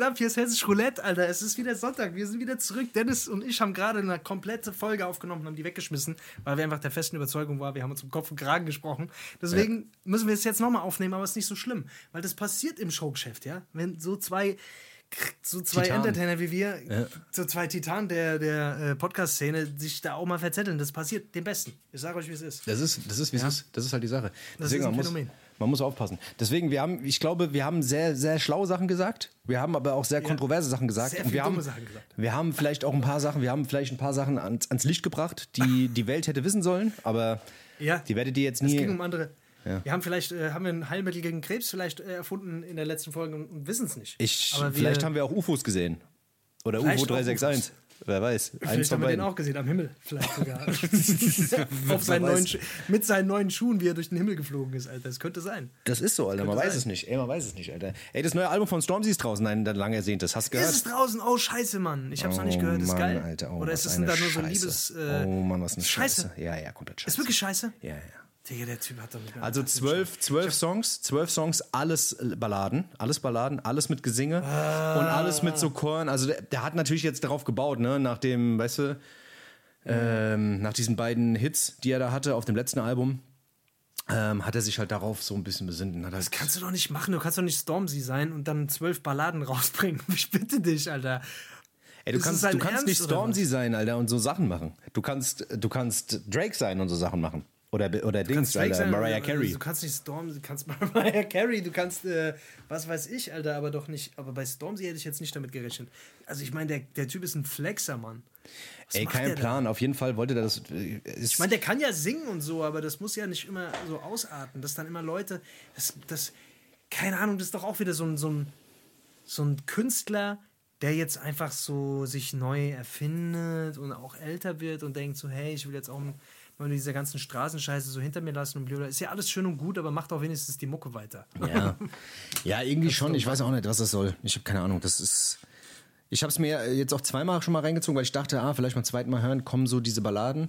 Geht ab? Hier ist Hessisch Roulette, Alter. Es ist wieder Sonntag. Wir sind wieder zurück. Dennis und ich haben gerade eine komplette Folge aufgenommen und haben die weggeschmissen, weil wir einfach der festen Überzeugung waren, wir haben uns um Kopf und Kragen gesprochen. Deswegen ja. müssen wir es jetzt nochmal aufnehmen, aber es ist nicht so schlimm, weil das passiert im Showgeschäft, ja? Wenn so zwei so zwei Titan. Entertainer wie wir, ja. so zwei Titanen der, der äh, Podcast-Szene, sich da auch mal verzetteln. Das passiert dem Besten. Ich sage euch, wie es ist. Das ist, das ist, wie ja. es ist. Das ist halt die Sache. Das Deswegen, ist ein Phänomen. Muss, man muss aufpassen. Deswegen, wir haben, ich glaube, wir haben sehr, sehr schlaue Sachen gesagt. Wir haben aber auch sehr kontroverse ja. Sachen gesagt. Sehr viele wir haben, Sachen gesagt. Wir haben vielleicht auch ein paar Sachen, wir haben vielleicht ein paar Sachen ans, ans Licht gebracht, die die Welt hätte wissen sollen, aber ja. die werdet ihr jetzt nie. Es ging um andere. Ja. Wir haben vielleicht äh, haben wir ein Heilmittel gegen Krebs vielleicht äh, erfunden in der letzten Folge und, und wissen es nicht. Ich, vielleicht haben wir auch UFOs gesehen. Oder UFO 361. Wer weiß. Vielleicht haben wir den auch gesehen, am Himmel. Vielleicht sogar. Auf seinen neuen, mit seinen neuen Schuhen, wie er durch den Himmel geflogen ist, Alter. Das könnte sein. Das ist so, Alter. Man weiß sein. es nicht. Ey, man weiß es nicht, Alter. Ey, das neue Album von Stormzy ist draußen, ein lang ersehntes. Hast du gehört? Ist es draußen? Oh, scheiße, Mann. Ich hab's oh, noch nicht oh, gehört. Ist Mann, geil. Alter. Oh, Oder ist es da nur so ein Liebes. Äh, oh, Mann, was eine Scheiße. Scheiße. Ja, ja, komplett scheiße. Ist wirklich scheiße? Ja, ja. Digga, der Typ hat doch nicht Also zwölf, zwölf Songs, zwölf Songs, alles Balladen, alles Balladen, alles mit Gesinge ah. und alles mit so Choren. Also der, der, hat natürlich jetzt darauf gebaut, ne, nach dem, weißt du, ähm, nach diesen beiden Hits, die er da hatte auf dem letzten Album. Ähm, hat er sich halt darauf so ein bisschen besinnt. Hat das halt kannst du doch nicht machen. Du kannst doch nicht Stormzy sein und dann zwölf Balladen rausbringen. Ich bitte dich, Alter. Ey, du ist kannst, du kannst nicht Stormzy sein, Alter, und so Sachen machen. Du kannst, du kannst Drake sein und so Sachen machen. Oder, oder Dings, Alter, sein, Mariah Carey. Du kannst nicht Storm, du kannst Mariah Carey, du kannst, äh, was weiß ich, Alter, aber doch nicht. Aber bei Stormzy hätte ich jetzt nicht damit gerechnet. Also ich meine, der, der Typ ist ein Flexer, Mann. Was Ey, kein Plan. Da? Auf jeden Fall wollte der das. Äh, ich meine, der kann ja singen und so, aber das muss ja nicht immer so ausarten, dass dann immer Leute, das, das, keine Ahnung, das ist doch auch wieder so ein, so ein, so ein Künstler, der jetzt einfach so sich neu erfindet und auch älter wird und denkt so, hey, ich will jetzt auch wir diese ganzen Straßenscheiße so hinter mir lassen und blöder. Ist ja alles schön und gut, aber macht auch wenigstens die Mucke weiter. Ja, ja irgendwie schon. Ich weiß auch nicht, was das soll. Ich habe keine Ahnung. Das ist. Ich habe es mir jetzt auch zweimal schon mal reingezogen, weil ich dachte, ah, vielleicht beim zweiten Mal hören, kommen so diese Balladen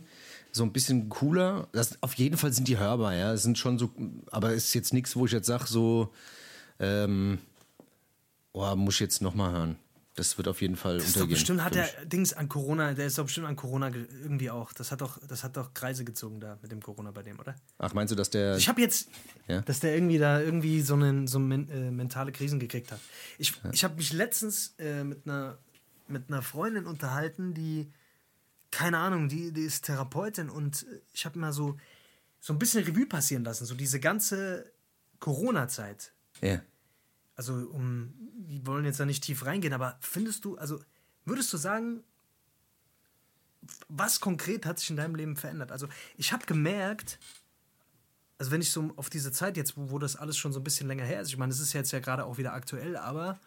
so ein bisschen cooler. Das, auf jeden Fall sind die hörbar, ja. Es sind schon so, aber es ist jetzt nichts, wo ich jetzt sage, so, ähm, oh, muss ich jetzt nochmal hören. Das wird auf jeden Fall das untergehen. bestimmt hat der Dings an Corona, der ist doch bestimmt an Corona irgendwie auch. Das hat doch, das hat doch Kreise gezogen da mit dem Corona bei dem, oder? Ach, meinst du, dass der. Ich habe jetzt, ja? dass der irgendwie da irgendwie so, einen, so men, äh, mentale Krisen gekriegt hat. Ich, ja. ich habe mich letztens äh, mit einer mit einer Freundin unterhalten, die keine Ahnung, die, die ist Therapeutin und ich habe mal so so ein bisschen Revue passieren lassen, so diese ganze Corona-Zeit. Ja also um, wir wollen jetzt da nicht tief reingehen, aber findest du, also würdest du sagen, was konkret hat sich in deinem Leben verändert? Also ich habe gemerkt, also wenn ich so auf diese Zeit jetzt, wo, wo das alles schon so ein bisschen länger her ist, ich meine, es ist jetzt ja gerade auch wieder aktuell, aber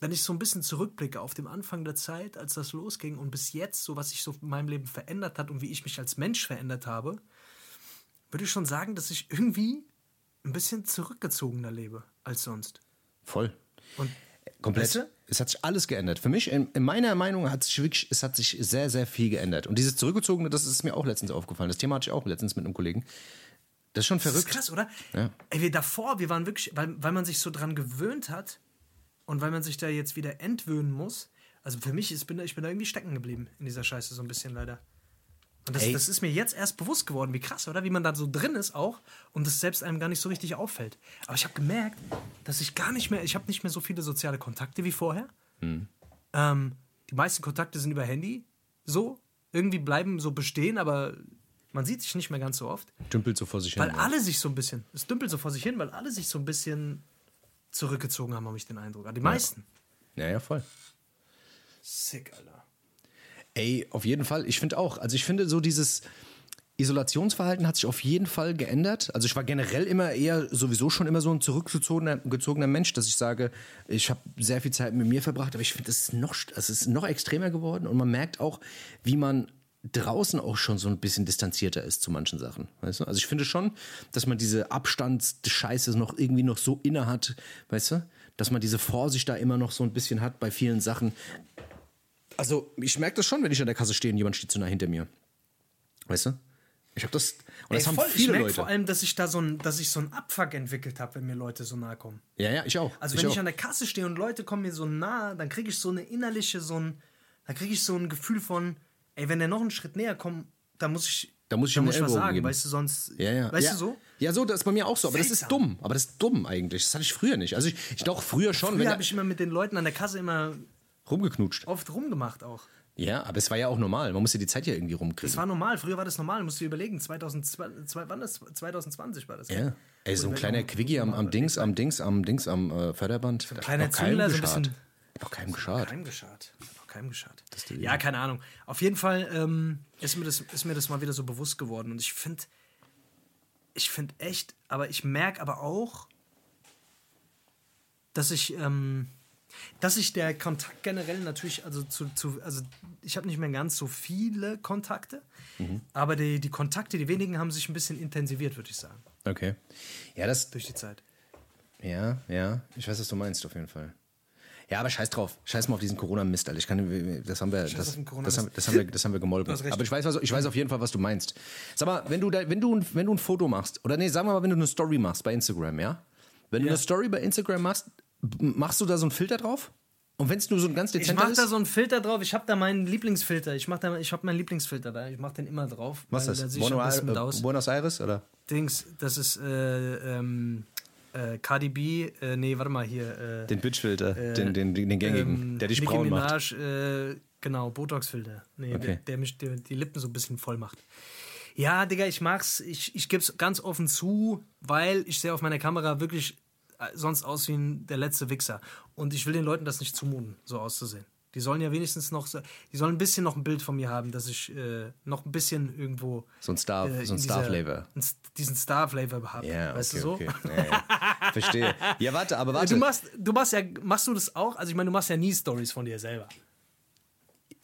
wenn ich so ein bisschen zurückblicke auf den Anfang der Zeit, als das losging und bis jetzt, so was sich so in meinem Leben verändert hat und wie ich mich als Mensch verändert habe, würde ich schon sagen, dass ich irgendwie ein bisschen zurückgezogener lebe als sonst. Voll. Und Komplett. Weißt du? Es hat sich alles geändert. Für mich, in, in, meiner Meinung, hat sich wirklich, es hat sich sehr, sehr viel geändert. Und dieses Zurückgezogene, das ist mir auch letztens aufgefallen. Das Thema hatte ich auch letztens mit einem Kollegen. Das ist schon verrückt. Das ist krass, oder? Ja. Ey, wir davor, wir waren wirklich, weil, weil man sich so dran gewöhnt hat und weil man sich da jetzt wieder entwöhnen muss. Also für mich, ist, bin, ich bin da irgendwie stecken geblieben in dieser Scheiße so ein bisschen leider. Und das, das, ist mir jetzt erst bewusst geworden, wie krass, oder? Wie man da so drin ist auch und das selbst einem gar nicht so richtig auffällt. Aber ich habe gemerkt, dass ich gar nicht mehr, ich habe nicht mehr so viele soziale Kontakte wie vorher. Hm. Ähm, die meisten Kontakte sind über Handy, so. Irgendwie bleiben so bestehen, aber man sieht sich nicht mehr ganz so oft. Dümpelt so vor sich hin. Weil alle sich so ein bisschen, es dümpelt so vor sich hin, weil alle sich so ein bisschen zurückgezogen haben, habe ich den Eindruck. Die meisten. Ja, ja, voll. Sick, Alter. Ey, auf jeden Fall. Ich finde auch. Also ich finde so dieses Isolationsverhalten hat sich auf jeden Fall geändert. Also ich war generell immer eher sowieso schon immer so ein zurückgezogener gezogener Mensch, dass ich sage, ich habe sehr viel Zeit mit mir verbracht, aber ich finde, es ist noch, es ist noch extremer geworden und man merkt auch, wie man draußen auch schon so ein bisschen distanzierter ist zu manchen Sachen. Weißt du? Also ich finde schon, dass man diese Abstandsscheiße noch irgendwie noch so inne hat, weißt du? Dass man diese Vorsicht da immer noch so ein bisschen hat bei vielen Sachen. Also, ich merke das schon, wenn ich an der Kasse stehe und jemand steht so nah hinter mir. Weißt du? Ich habe das. Und Ey, das haben voll, ich viele merke Leute. vor allem, dass ich da so ein, dass ich so einen Abfuck entwickelt habe, wenn mir Leute so nahe kommen. ja, ja, ich auch. Also ich wenn auch. ich an der Kasse stehe und Leute kommen mir so nah, dann kriege ich so eine innerliche, so ein, dann kriege ich so ein Gefühl von, ey, wenn der noch einen Schritt näher kommt, dann muss ich, Da muss ich dann muss ich was sagen, geben. weißt du, sonst, Ja, ja. weißt ja. du so? Ja, so, das ist bei mir auch so. Aber das ist Seltsam. dumm. Aber das ist dumm eigentlich. Das hatte ich früher nicht. Also ich, ich doch früher schon, Früher er habe ich immer mit den Leuten an der Kasse immer rumgeknutscht. oft rumgemacht auch. Ja, aber es war ja auch normal. Man musste die Zeit ja irgendwie rumkriegen. Das war normal, früher war das normal, musst du dir überlegen, 2020, wann das, 2020 war das. ja. Ey, so ein kleiner Quickie am, am Dings, am Dings, am Dings, am äh, Förderband. So ein kleiner Züngler, so ein bisschen- Noch keinem geschadet. Keinem geschadet. Noch keinem geschadet. Ja, keine Ahnung. Auf jeden Fall ähm, ist, mir das, ist mir das mal wieder so bewusst geworden. Und ich finde, ich finde echt, aber ich merke aber auch, dass ich, ähm, dass ich der Kontakt generell natürlich, also zu, zu also ich habe nicht mehr ganz so viele Kontakte, Mhm. aber die, die Kontakte, die wenigen haben sich ein bisschen intensiviert, würde ich sagen, Okay. Ja, das, durch die Zeit. Ja, ja, ich weiß, was du meinst, auf jeden Fall. Ja, aber scheiß drauf. Scheiß mal auf diesen Corona-Mist, Alter. Ich kann, das haben wir, das, das, haben, das, haben wir, das haben wir gemolken. Aber ich weiß, was, ich weiß auf jeden Fall, was du meinst. Sag mal, wenn du, da, wenn du, ein- wenn du ein Foto machst, oder nee, sagen wir mal, wenn du eine Story machst bei Instagram, ja? Wenn du Ja. eine Story bei Instagram machst, machst du da so einen Filter drauf? Und wenn es nur so ein ganz Ich dezenter mache ist? da so einen Filter drauf. Ich habe da meinen Lieblingsfilter. Ich mache da, ich habe meinen Lieblingsfilter da. Ich mache den immer drauf. was ist Da das? ich besten äh. Buenos Aires, oder? Dings, das ist äh, ähm, äh, Cardi B. Äh, nee, warte mal hier. Äh, Den Bitch-Filter, den, den, den, den gängigen, ähm, der dich Nicki braun macht. Minaj, äh, genau, Botox-Filter. Nee, Okay. der, der mich der, die Lippen so ein bisschen voll macht. Ja, Digga, ich mag's. Ich, ich geb's ganz offen zu, weil ich sehe auf meiner Kamera wirklich äh, sonst aus wie ein, der letzte Wichser. Und ich will den Leuten das nicht zumuten, so auszusehen. Die sollen ja wenigstens noch, die sollen ein bisschen noch ein Bild von mir haben, dass ich äh, noch ein bisschen irgendwo So ein Star, äh, so ein in Star-Flavor. dieser- diesen Star-Flavor habe. Ja, weißt okay, du so? okay. Ja, ja. Verstehe. Ja, warte, aber warte. Du machst, du machst ja, machst du das auch? Also ich meine, du machst ja nie Stories von dir selber.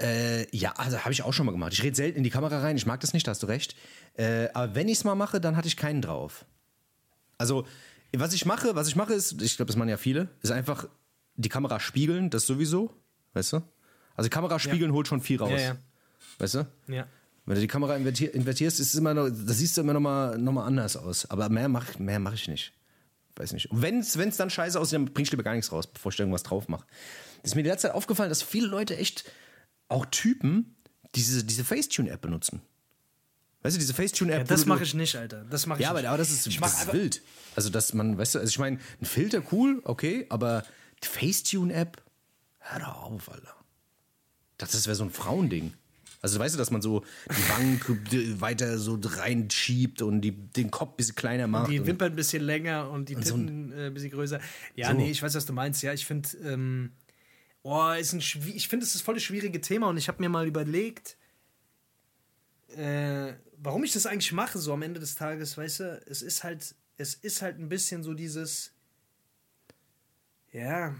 Äh, ja, also habe ich auch schon mal gemacht. Ich rede selten in die Kamera rein, ich mag das nicht, da hast du recht. Äh, aber wenn ich es mal mache, dann hatte ich keinen drauf. Also, was ich mache, was ich mache ist, ich glaube, das machen ja viele, ist einfach die Kamera spiegeln, das sowieso, weißt du? Also Kamera spiegeln holt schon viel raus. Ja, ja. Weißt du? Ja. Wenn du die Kamera invertier invertierst, ist es immer noch, das siehst du immer noch mal, noch mal anders aus. Aber mehr mache mehr mach ich nicht. Weiß nicht. Und wenn es dann scheiße aussieht, dann bring ich lieber gar nichts raus, bevor ich da irgendwas drauf mache. Das ist mir die letzte Zeit aufgefallen, dass viele Leute echt, auch Typen, diese, diese Facetune-App benutzen. Weißt du, diese Facetune-App. Ja, das mache ich nicht, Alter. Das mache ich Ja, aber, nicht. aber das ist, ich das ist wild. Also, dass man, weißt du, also ich meine, ein Filter cool, okay, aber die Facetune-App, hör doch auf, Alter. Das, wäre so ein Frauending. Also, weißt du, dass man so die Wangen die weiter so reinschiebt und die, den Kopf ein bisschen kleiner macht. die und- Wimpern ein bisschen länger und die so ein- Titten äh, bisschen größer. Ja, So. nee, ich weiß, was du meinst. Ja, ich finde, ähm, oh, ist ein, ich finde, es ist voll das schwierige Thema und ich habe mir mal überlegt, äh, warum ich das eigentlich mache, so am Ende des Tages, weißt du, es ist halt, es ist halt ein bisschen so dieses, ja,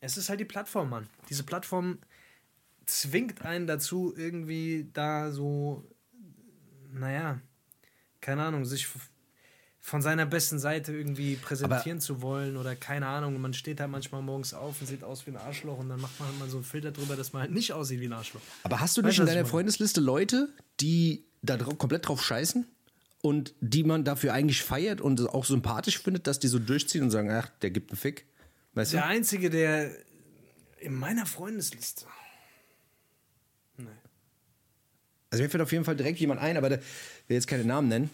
es ist halt die Plattform, Mann. Diese Plattform zwingt einen dazu, irgendwie da so, naja, keine Ahnung, sich von seiner besten Seite irgendwie präsentieren zu wollen oder keine Ahnung. Man steht da manchmal morgens auf und sieht aus wie ein Arschloch und dann macht man halt mal so einen Filter drüber, dass man halt nicht aussieht wie ein Arschloch. Aber hast du nicht in deiner? Freundesliste Leute, die da komplett drauf scheißen und die man dafür eigentlich feiert und auch sympathisch findet, dass die so durchziehen und sagen, ach, der gibt einen Fick? Weißt du? Der Einzige, der in meiner Freundesliste. Nee. Also mir fällt auf jeden Fall direkt jemand ein, aber der will jetzt keine Namen nennen.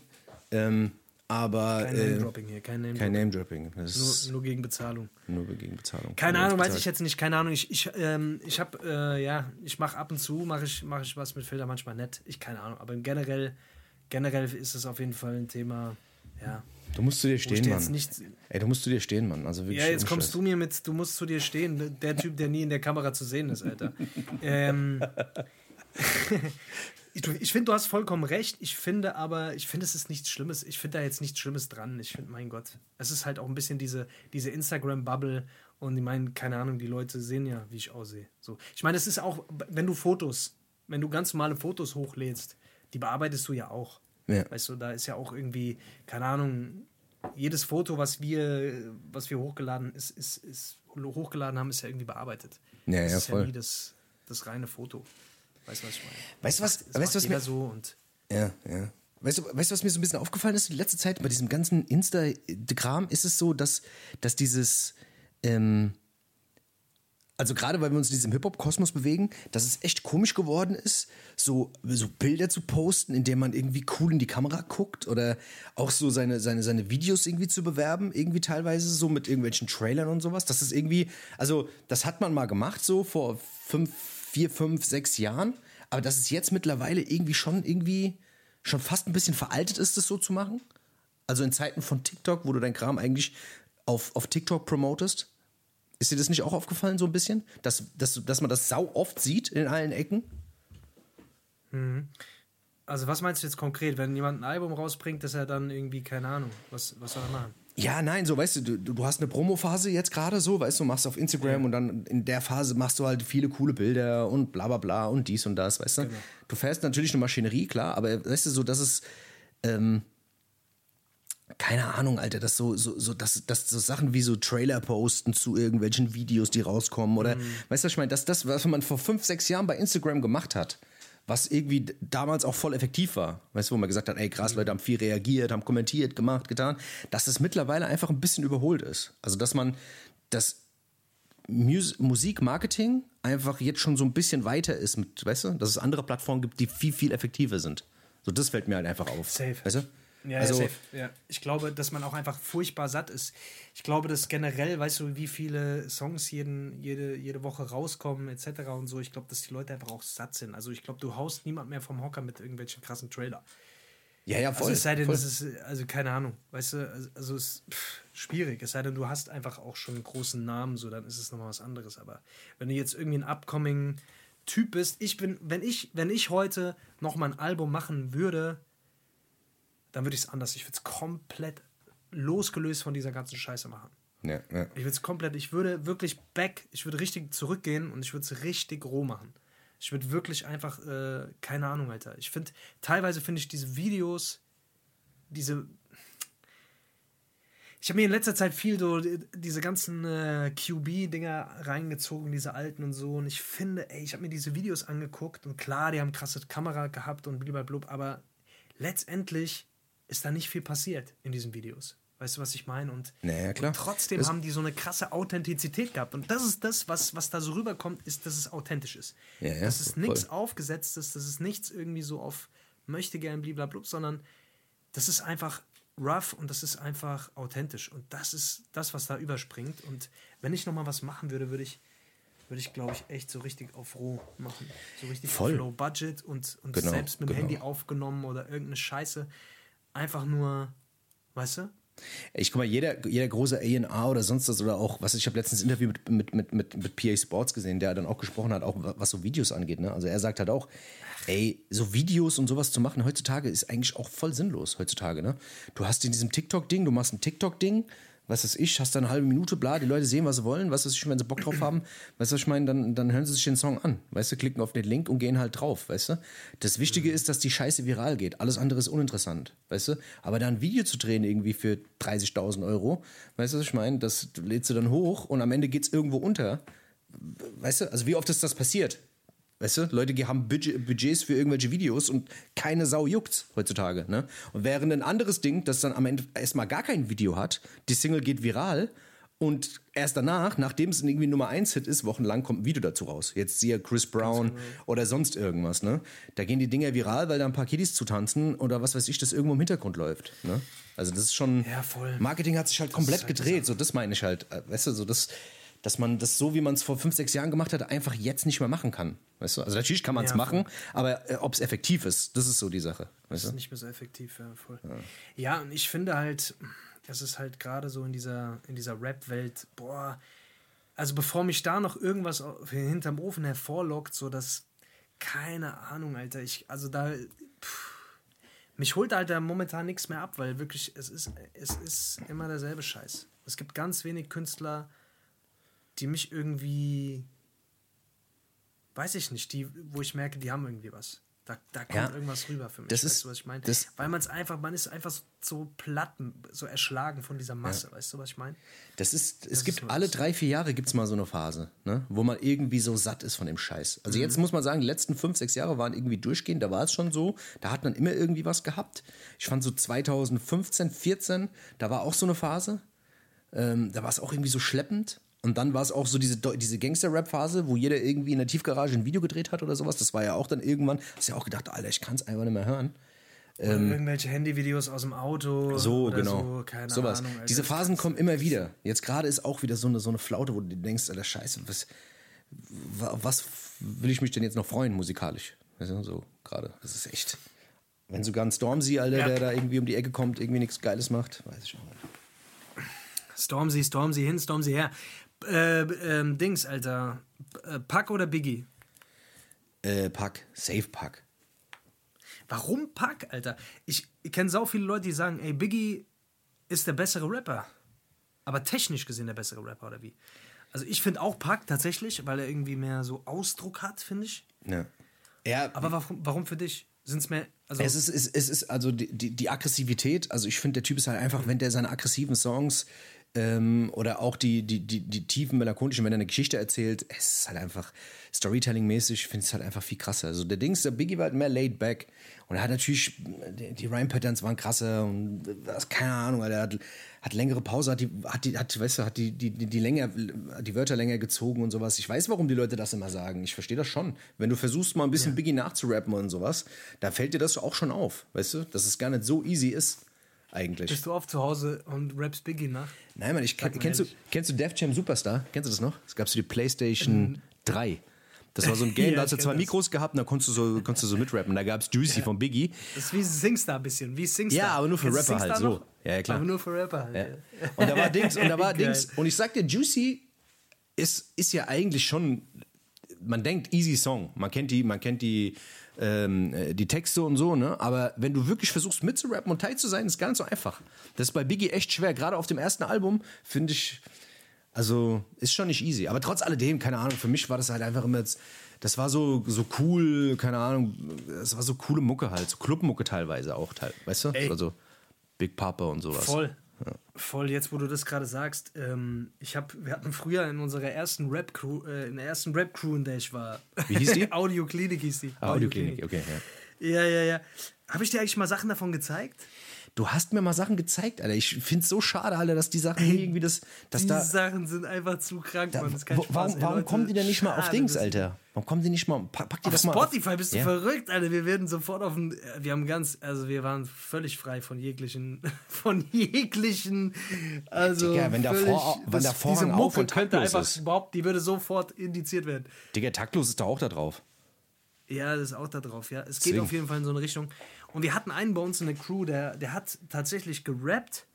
Ähm, aber Kein äh, Name-Dropping hier, kein Name-Dropping. kein Name-Dropping. Nur, nur gegen Bezahlung. nur gegen Bezahlung. Keine Nur Ahnung, weiß ich jetzt nicht. Keine Ahnung. Ich, ich, ähm, ich habe, äh, ja, ich mache ab und zu, mache ich, mach ich was mit Filter, manchmal nett. Ich keine Ahnung. Aber generell, generell ist es auf jeden Fall ein Thema, ja. Du musst zu dir stehen, Mann. nicht, Ey, du musst zu dir stehen, Mann. Also wirklich ja, jetzt kommst Scheiß. du mir mit, du musst zu dir stehen. Der Typ, der nie in der Kamera zu sehen ist, Alter. ähm, ich ich finde, du hast vollkommen recht. Ich finde aber, ich finde, es ist nichts Schlimmes. Ich finde da jetzt nichts Schlimmes dran. Ich finde, mein Gott, es ist halt auch ein bisschen diese, diese Instagram-Bubble. Und ich meine, keine Ahnung, die Leute sehen ja, wie ich aussehe. So. Ich meine, es ist auch, wenn du Fotos, wenn du ganz normale Fotos hochlädst, die bearbeitest du ja auch. Ja. Weißt du, da ist ja auch irgendwie, keine Ahnung, jedes Foto, was wir, was wir hochgeladen, ist, ist, ist, hochgeladen haben, ist ja irgendwie bearbeitet. Ja, das ja, ist voll. ja nie das, das reine Foto. Weißt du, was ich meine? Weißt du, was- weißt was mir- so und Ja, ja. Weißt du, weißt du, was mir so ein bisschen aufgefallen ist? In letzter Zeit bei diesem ganzen Instagram ist es so, dass, dass dieses, ähm, also gerade weil wir uns in diesem Hip-Hop-Kosmos bewegen, dass es echt komisch geworden ist, so, so Bilder zu posten, in denen man irgendwie cool in die Kamera guckt oder auch so seine, seine, seine Videos irgendwie zu bewerben, irgendwie teilweise so mit irgendwelchen Trailern und sowas. Das ist irgendwie, also das hat man mal gemacht, so vor fünf, vier, fünf, sechs Jahren, aber das ist jetzt mittlerweile irgendwie schon irgendwie schon fast ein bisschen veraltet ist, das so zu machen? Also in Zeiten von TikTok, wo du dein Kram eigentlich auf, auf TikTok promotest? Ist dir das nicht auch aufgefallen, so ein bisschen? Dass, dass, dass man das sau oft sieht in allen Ecken? Mhm. Also, was meinst du jetzt konkret? Wenn jemand ein Album rausbringt, dass er dann irgendwie, keine Ahnung, was, was soll er machen? Ja, nein, so weißt du, du, du hast eine Promo-Phase jetzt gerade so, weißt du, machst auf Instagram ja. und dann in der Phase machst du halt viele coole Bilder und bla bla bla und dies und das, weißt du. Genau. Du fährst natürlich eine Maschinerie, klar, aber weißt du, so, dass es, ähm, keine Ahnung, Alter, dass so, so, so, dass, dass so Sachen wie so Trailer posten zu irgendwelchen Videos, die rauskommen oder, mhm. weißt du, was ich meine, dass das, was man vor fünf, sechs Jahren bei Instagram gemacht hat, was irgendwie damals auch voll effektiv war. Weißt du, wo man gesagt hat, ey, krass, Leute haben viel reagiert, haben kommentiert, gemacht, getan, dass es mittlerweile einfach ein bisschen überholt ist. Also, dass man das Mus Musikmarketing einfach jetzt schon so ein bisschen weiter ist mit, weißt du, dass es andere Plattformen gibt, die viel, viel effektiver sind. So, das fällt mir halt einfach auf. Safe. Weißt du? Ja, also, ja, ja, Ich glaube, dass man auch einfach furchtbar satt ist. Ich glaube, dass generell, weißt du, wie viele Songs jeden, jede, jede Woche rauskommen, etc. und so. Ich glaube, dass die Leute einfach auch satt sind. Also ich glaube, du haust niemand mehr vom Hocker mit irgendwelchen krassen Trailer. Ja, ja, voll. Also es sei denn, es ist, also keine Ahnung, weißt du, also, also es ist pff, schwierig. Es sei denn, du hast einfach auch schon einen großen Namen, so, dann ist es nochmal was anderes. Aber wenn du jetzt irgendwie ein upcoming Typ bist, ich bin, wenn ich, wenn ich heute nochmal ein Album machen würde, dann würde ich es anders. Ich würde es komplett losgelöst von dieser ganzen Scheiße machen. Ja, ja. Ich würde es komplett, ich würde wirklich back, ich würde richtig zurückgehen und ich würde es richtig roh machen. Ich würde wirklich einfach, äh, keine Ahnung, Alter. Ich finde, teilweise finde ich diese Videos, diese. Ich habe mir in letzter Zeit viel so diese ganzen äh, QB-Dinger reingezogen, diese alten und so. Und ich finde, ey, ich habe mir diese Videos angeguckt und klar, die haben krasse Kamera gehabt und blablabla, aber letztendlich ist da nicht viel passiert in diesen Videos. Weißt du, was ich meine? Und, naja, und trotzdem das haben die so eine krasse Authentizität gehabt. Und das ist das, was, was da so rüberkommt, ist, dass es authentisch ist. Ja, ja, dass es nichts aufgesetztes, dass es nichts irgendwie so auf möchte gern blablabla, sondern das ist einfach rough und das ist einfach authentisch. Und das ist das, was da überspringt. Und wenn ich nochmal was machen würde, würde ich, würde ich, glaube ich, echt so richtig auf roh machen. So richtig Voll. auf Low Budget und, und genau, selbst mit dem genau. Handy aufgenommen oder irgendeine Scheiße einfach nur, weißt du? Ich guck mal, jeder, jeder große A&R oder sonst was oder auch, was ich habe letztens ein Interview mit, mit, mit, mit, mit PA Sports gesehen, der dann auch gesprochen hat, auch was so Videos angeht. Ne? Also er sagt halt auch, ey, so Videos und sowas zu machen heutzutage ist eigentlich auch voll sinnlos heutzutage. Ne? Du hast in diesem TikTok-Ding, du machst ein TikTok-Ding, was weiß ich, hast dann eine halbe Minute, bla, die Leute sehen, was sie wollen, was weiß ich, wenn sie Bock drauf haben, weißt du, was ich meine, dann, dann hören sie sich den Song an, weißt du, klicken auf den Link und gehen halt drauf, weißt du. Das Wichtige mhm. ist, dass die Scheiße viral geht, alles andere ist uninteressant, weißt du. Aber da ein Video zu drehen irgendwie für 30.000 Euro, weißt du, was ich meine, das lädst du dann hoch und am Ende geht es irgendwo unter, weißt du, also wie oft ist das passiert? Weißt du, Leute haben Budget, Budgets für irgendwelche Videos und keine Sau juckt's heutzutage. Ne? Und während ein anderes Ding, das dann am Ende erstmal gar kein Video hat, die Single geht viral und erst danach, nachdem es irgendwie Nummer 1 Hit ist, wochenlang kommt ein Video dazu raus. Jetzt siehe Chris Brown genau. oder sonst irgendwas. Ne? Da gehen die Dinger viral, weil da ein paar Kiddies zutanzen oder was weiß ich, das irgendwo im Hintergrund läuft. Ne? Also das ist schon. Ja, voll. Marketing hat sich halt komplett halt gedreht. So, das meine ich halt. Äh, weißt du, so das dass man das so, wie man es vor fünf, sechs Jahren gemacht hat, einfach jetzt nicht mehr machen kann. Weißt du? Also natürlich kann man es ja, machen, aber äh, ob es effektiv ist, das ist so die Sache. Weißt das ist nicht mehr so effektiv, ja, voll. Ja, ja und ich finde halt, es ist halt gerade so in dieser, in dieser Rap-Welt, boah, also bevor mich da noch irgendwas hinterm Ofen hervorlockt, so dass, keine Ahnung, Alter, ich, also da, pff, mich holt halt da momentan nichts mehr ab, weil wirklich, es ist, es ist immer derselbe Scheiß. Es gibt ganz wenig Künstler, die mich irgendwie, weiß ich nicht, die, wo ich merke, die haben irgendwie was. Da, da kommt Ja. irgendwas rüber für mich. Das weißt ist- du, was ich meine? das- Weil man es einfach, man ist einfach so- platt, so erschlagen von dieser Masse. Weißt du, was ich meine? Das ist, es ist gibt alle das. drei, vier Jahre gibt es mal so eine Phase, ne? wo man irgendwie so satt ist von dem Scheiß. Also jetzt muss man sagen, die letzten fünf, sechs Jahre waren irgendwie durchgehend, da war es schon so, da hat man immer irgendwie was gehabt. Ich fand so 2015, 14, da war auch so eine Phase, ähm, da war es auch irgendwie so schleppend. Und dann war es auch so diese, diese Gangster-Rap-Phase, wo jeder irgendwie in der Tiefgarage ein Video gedreht hat oder sowas. Das war ja auch dann irgendwann, hast ja auch gedacht, Alter, ich kann es einfach nicht mehr hören. Oder irgendwelche Handyvideos aus dem Auto. Ähm, So, genau. So, keine Sowas. Ahnung. Alter. Diese Phasen kommen immer wieder. Jetzt gerade ist auch wieder so eine, so eine Flaute, wo du denkst, Alter, scheiße, was, was will ich mich denn jetzt noch freuen musikalisch? Weißt du, so gerade. Das ist echt. Wenn sogar ein Stormzy, Alter, Ja. der da irgendwie um die Ecke kommt, irgendwie nichts Geiles macht, weiß ich auch nicht. Stormzy, Stormzy hin, Stormzy her. Äh, ähm, Dings, Alter. Äh, Pack oder Biggie? Äh, Pack, Safe Pack. Warum Pack, Alter? Ich, ich kenne sau viele Leute, die sagen, ey, Biggie ist der bessere Rapper. Aber technisch gesehen der bessere Rapper, oder wie? Also ich finde auch Pack tatsächlich, weil er irgendwie mehr so Ausdruck hat, finde ich. Ja. Ja, Aber warum, warum für dich? Sind es mehr. Also, Es ist, es, es ist also die, die, die Aggressivität, also ich finde, der Typ ist halt einfach, wenn der seine aggressiven Songs ähm, oder auch die, die, die, die tiefen melancholischen, wenn er eine Geschichte erzählt, es ist halt einfach Storytelling-mäßig, finde ich es halt einfach viel krasser. Also der Dings, der Biggie war halt mehr laid back und er hat natürlich, die, die Rhyme-Patterns waren krasser und das, keine Ahnung, er hat, hat längere Pause, hat die, hat die, hat, weißt du, hat die, die, die, die länger, die Wörter länger gezogen und sowas. Ich weiß, warum die Leute das immer sagen. Ich verstehe das schon. Wenn du versuchst, mal ein bisschen Biggie nachzurappen und sowas, da fällt dir das auch schon auf, weißt du, dass es gar nicht so easy ist, eigentlich. bist du oft zu Hause und rappst Biggie nach? Nein, Mann, ich, Sag kennst, du, kennst du Def Jam Superstar? Kennst du das noch? Es gab so die PlayStation 3. Das war so ein Game, Ja, da hast du zwei das. Mikros gehabt und da konntest du so, konntest du so mitrappen. Da gab es Juicy von Biggie. Das ist wie Singstar ein bisschen. Wie Singstar. Ja, aber nur für Rapper halt, so. noch? Ja, ja, klar. Aber nur für Rapper halt. Ja. ja. Und da war Dings, und da war. Dings. Und ich sag dir, Juicy ist, ist ja eigentlich schon, man denkt easy Song. Man kennt die, man kennt die, ähm, äh, die Texte und so, ne? Aber wenn du wirklich versuchst mitzurappen und tight zu sein, ist gar nicht so einfach. Das ist bei Biggie echt schwer. Gerade auf dem ersten Album finde ich, also ist schon nicht easy. Aber trotz alledem, keine Ahnung, für mich war das halt einfach immer jetzt, das war so, so cool, keine Ahnung, das war so coole Mucke halt, so Clubmucke teilweise auch, teil, weißt du? Ey. Also Big Papa und sowas. Voll. Voll, jetzt wo du das gerade sagst, ähm, ich hab, wir hatten früher in unserer ersten Rap-Crew, äh, in der ersten Rap-Crew, in der ich war. Wie hieß die? Audioklinik hieß die. Ah, Audioklinik, okay, ja. Ja, ja, ja. Habe ich dir eigentlich mal Sachen davon gezeigt? Du hast mir mal Sachen gezeigt, Alter. Ich find's so schade, Alter, dass die Sachen nie irgendwie das, dass Die da. Sachen sind einfach zu krank, da Mann. Das ist kein wo, Spaß. warum Ey, warum kommen die denn nicht mal auf Dings, das- Alter? Warum kommen die nicht mal? Pack, pack die Auf doch mal Spotify bist du Ja. verrückt, Alter. Wir werden sofort auf den. Wir haben ganz, also wir waren völlig frei von jeglichen, von jeglichen. Also Digga, wenn der Vor- wenn das- der Vorhang diese auf Mucke und könnte einfach ist. überhaupt, die würde sofort indiziert werden. Digga, taktlos ist da auch da drauf. Ja, das ist auch da drauf, ja. Es geht Deswegen. auf jeden Fall in so eine Richtung. Und wir hatten einen bei uns in der Crew, der, der hat tatsächlich gerappt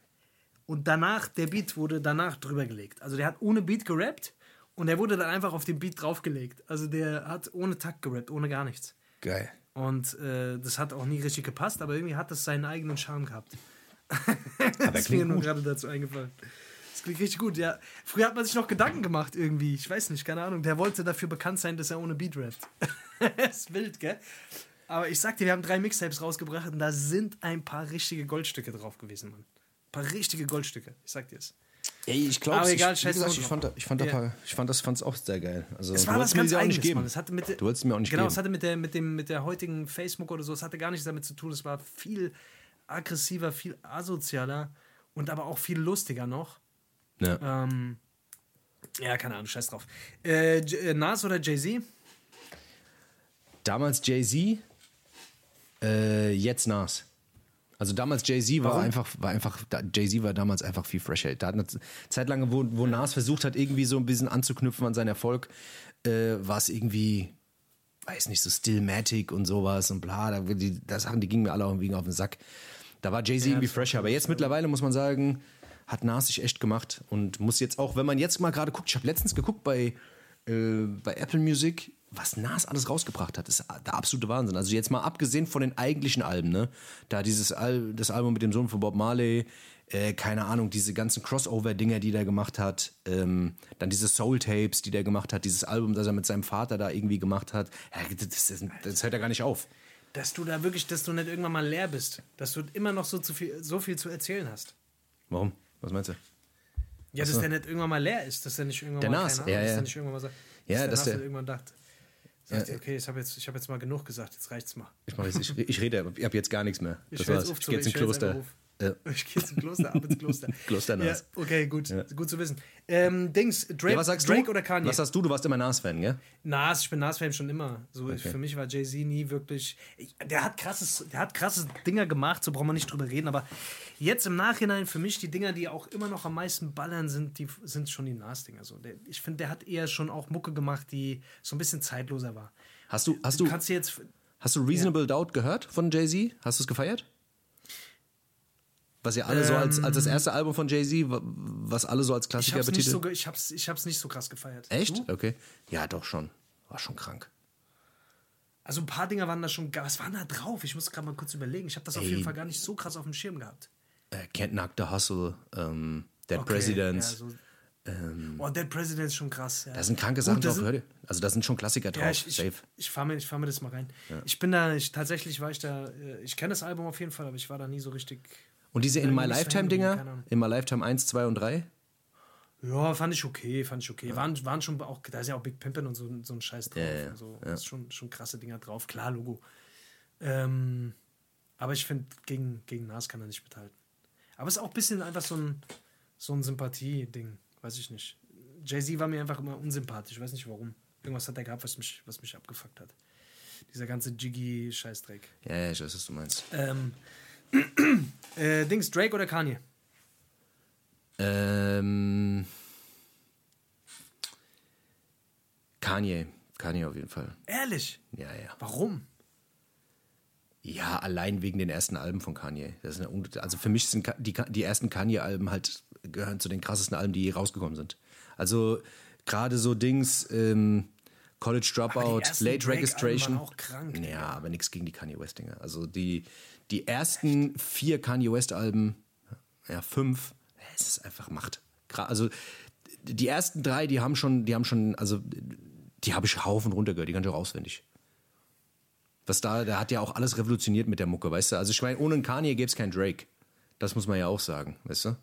und danach, der Beat wurde danach drüber gelegt. Also der hat ohne Beat gerappt und der wurde dann einfach auf den Beat draufgelegt. Also der hat ohne Takt gerappt, ohne gar nichts. Geil. Und äh, das hat auch nie richtig gepasst, aber irgendwie hat das seinen eigenen Charme gehabt. Aber Das ist mir nur gerade dazu eingefallen. Das klingt richtig gut, ja. Früher hat man sich noch Gedanken gemacht irgendwie. Ich weiß nicht, keine Ahnung. Der wollte dafür bekannt sein, dass er ohne Beat rappt. ist wild, gell? Aber ich sag dir, wir haben drei Mixtapes rausgebracht und da sind ein paar richtige Goldstücke drauf gewesen, Mann. Ein paar richtige Goldstücke. Ich sag dir es. Ey, ich glaube, Aber egal, ich, gesagt, ich fand, ich fand, da Ja. paar- ich fand das fand's auch sehr geil. Also, Es du war was ganz sie auch nicht eigenes, geben. Mann. Es hatte mit Du wolltest mir auch nicht genau, geben. es hatte mit der, mit, dem, mit der heutigen Facebook oder so, es hatte gar nichts damit zu tun. Es war viel aggressiver, viel asozialer und aber auch viel lustiger noch. Ja. Ähm, ja, keine Ahnung, scheiß drauf. Äh, äh, Nas oder Jay-Z? Damals Jay-Z, äh, jetzt Nas. Also damals Jay-Z war Warum? einfach, war einfach, Jay-Z war damals einfach viel fresher. Da hat eine Zeit lang, wo, wo Nas versucht hat, irgendwie so ein bisschen anzuknüpfen an seinen Erfolg, äh, war es irgendwie, weiß nicht, so Stillmatic und sowas und bla. Da, die, das Sachen, die gingen mir alle irgendwie auf den Sack. Da war Jay-Z irgendwie das fresher. Aber jetzt mittlerweile muss man sagen, hat Nas sich echt gemacht und muss jetzt auch, wenn man jetzt mal gerade guckt, ich habe letztens geguckt bei, äh, bei Apple Music, was Nas alles rausgebracht hat, ist der absolute Wahnsinn. Also jetzt mal abgesehen von den eigentlichen Alben, ne? Da dieses Al das Album mit dem Sohn von Bob Marley, äh, keine Ahnung, diese ganzen Crossover-Dinger, die der gemacht hat, ähm, dann diese Soul-Tapes, die der gemacht hat, dieses Album, das er mit seinem Vater da irgendwie gemacht hat, das, das, das hört ja gar nicht auf. dass du da wirklich, dass du nicht irgendwann mal leer bist. Dass du immer noch so, zu viel, so viel zu erzählen hast. Warum? Was meinst du? Ja, dass der nicht irgendwann mal leer ist, dass der nicht irgendwann Der mal Nas, keine Ahnung, ja, dass ja. der nicht irgendwann mal sagt, Ja, dass dass der, der- irgendwann dacht, sagt, okay, ich habe jetzt, ich hab jetzt mal genug gesagt, jetzt reicht's mal. Ich, mach jetzt, ich, ich rede, ich habe jetzt gar nichts mehr. Ich Das war's. jetzt auf Ich gehe jetzt jetzt Kloster. Ja. Ich gehe jetzt ins Kloster, ab ins Kloster. Klosternas. Ja, okay, gut, gut zu wissen. Ähm, Dings, Drake, Ja, was sagst Drake du? oder Kanye? Was sagst du? Du warst immer Nas-Fan, gell? Nas, ich bin Nas-Fan schon immer. So, Für mich war Jay-Z nie wirklich. Ich, der, hat krasses, der hat krasse Dinger gemacht, so brauchen wir nicht drüber reden. Aber jetzt im Nachhinein, für mich, die Dinger, die auch immer noch am meisten ballern, sind, die, sind schon die Nas-Dinger. So, der, ich finde, der hat eher schon auch Mucke gemacht, die so ein bisschen zeitloser war. Hast du, hast Du du, kannst dir jetzt. hast du Reasonable Doubt gehört von Jay-Z? Hast du es gefeiert? Was ja alle so als, als das erste Album von Jay-Z, wa- was alle so als Ich Klassiker betiteln. so, ich, hab's, ich hab's nicht so krass gefeiert. Echt? Du? Okay. Ja, doch schon. War schon krank. Also ein paar Dinger waren da schon. Was waren da drauf? Ich muss gerade mal kurz überlegen. Ich habe das auf Ey. jeden Fall gar nicht so krass auf dem Schirm gehabt. Äh, Can't Knock the Hustle, ähm, Dead Okay, Presidents. Ja, so. oh, Dead President ist schon krass. Ja. Da sind kranke Sachen Gut, drauf. Hör dir. Also da sind schon Klassiker drauf. Ja, ich, ich, Safe. ich fahre mir, ich fahr mir das mal rein. Ich bin da, ich, tatsächlich war ich da, äh, ich kenne das Album auf jeden Fall, aber ich war da nie so richtig. Und diese In Ja, My Lifetime-Dinger? In My Lifetime 1, 2 und 3? Ja, fand ich okay, fand ich okay. Waren, waren schon auch, da ist ja auch Big Pimpin und so, so ein Scheiß drauf. Ja, ja, so. Das ist schon, schon krasse Dinger drauf. Klar, Logo. Ähm, aber ich finde, gegen, gegen Nas kann er nicht mithalten. Aber es ist auch ein bisschen einfach so ein, so ein Sympathie-Ding. Weiß ich nicht. Jay-Z war mir einfach immer unsympathisch. Ich weiß nicht warum. Irgendwas hat er gehabt, was mich, was mich abgefuckt hat. Dieser ganze Jiggy-Scheißdreck. Ja, ja, ich weiß, was du meinst. Ähm, äh, Dings, Drake oder Kanye? Ähm, Kanye. Kanye auf jeden Fall. Ehrlich? Ja, ja. Warum? Ja, allein wegen den ersten Alben von Kanye. Das ist eine, also für mich sind die, die ersten Kanye-Alben halt gehören zu den krassesten Alben, die je rausgekommen sind. Also gerade so Dings, ähm, College Dropout, Late Registration. waren auch krank, Ja, aber nichts gegen die Kanye West-Dinger. Also die, die ersten vier Kanye West-Alben, ja, fünf, es ist einfach Macht. Also die ersten drei, die haben schon, die haben schon, also die habe ich Haufen runtergehört, die kann ich auch auswendig. Was da, der hat ja auch alles revolutioniert mit der Mucke, weißt du? Also ich meine, ohne einen Kanye gäbe es keinen Drake. Das muss man ja auch sagen, weißt du?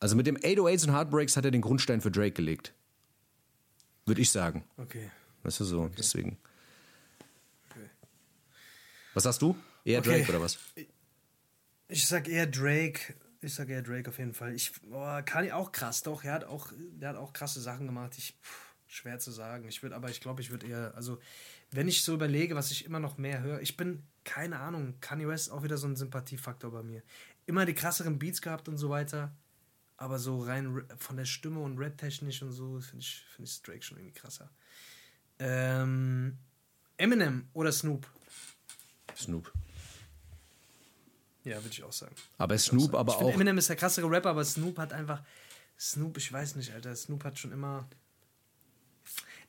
Also mit dem 808s und Heartbreaks hat er den Grundstein für Drake gelegt. Würde ich sagen. Okay. Weißt du so, deswegen. okay. Was sagst du? Eher Okay. Drake oder was? Ich sag eher Drake. Ich sag eher Drake auf jeden Fall. Ich, boah, Kanye auch krass, doch. Er hat auch, der hat auch krasse Sachen gemacht. Ich, pff, schwer zu sagen. Ich würde, aber ich glaube, ich würde eher, also, wenn ich so überlege, was ich immer noch mehr höre, ich bin, keine Ahnung, Kanye West ist auch wieder so ein Sympathiefaktor bei mir. Immer die krasseren Beats gehabt und so weiter. Aber so rein von der Stimme und rap-technisch und so finde ich, find ich Drake schon irgendwie krasser. Ähm, Eminem oder Snoop? Snoop. Ja, würde ich auch sagen. Aber Snoop aber ich auch. Eminem ist der krassere Rapper, aber Snoop hat einfach. Snoop, ich weiß nicht, Alter. Snoop hat schon immer.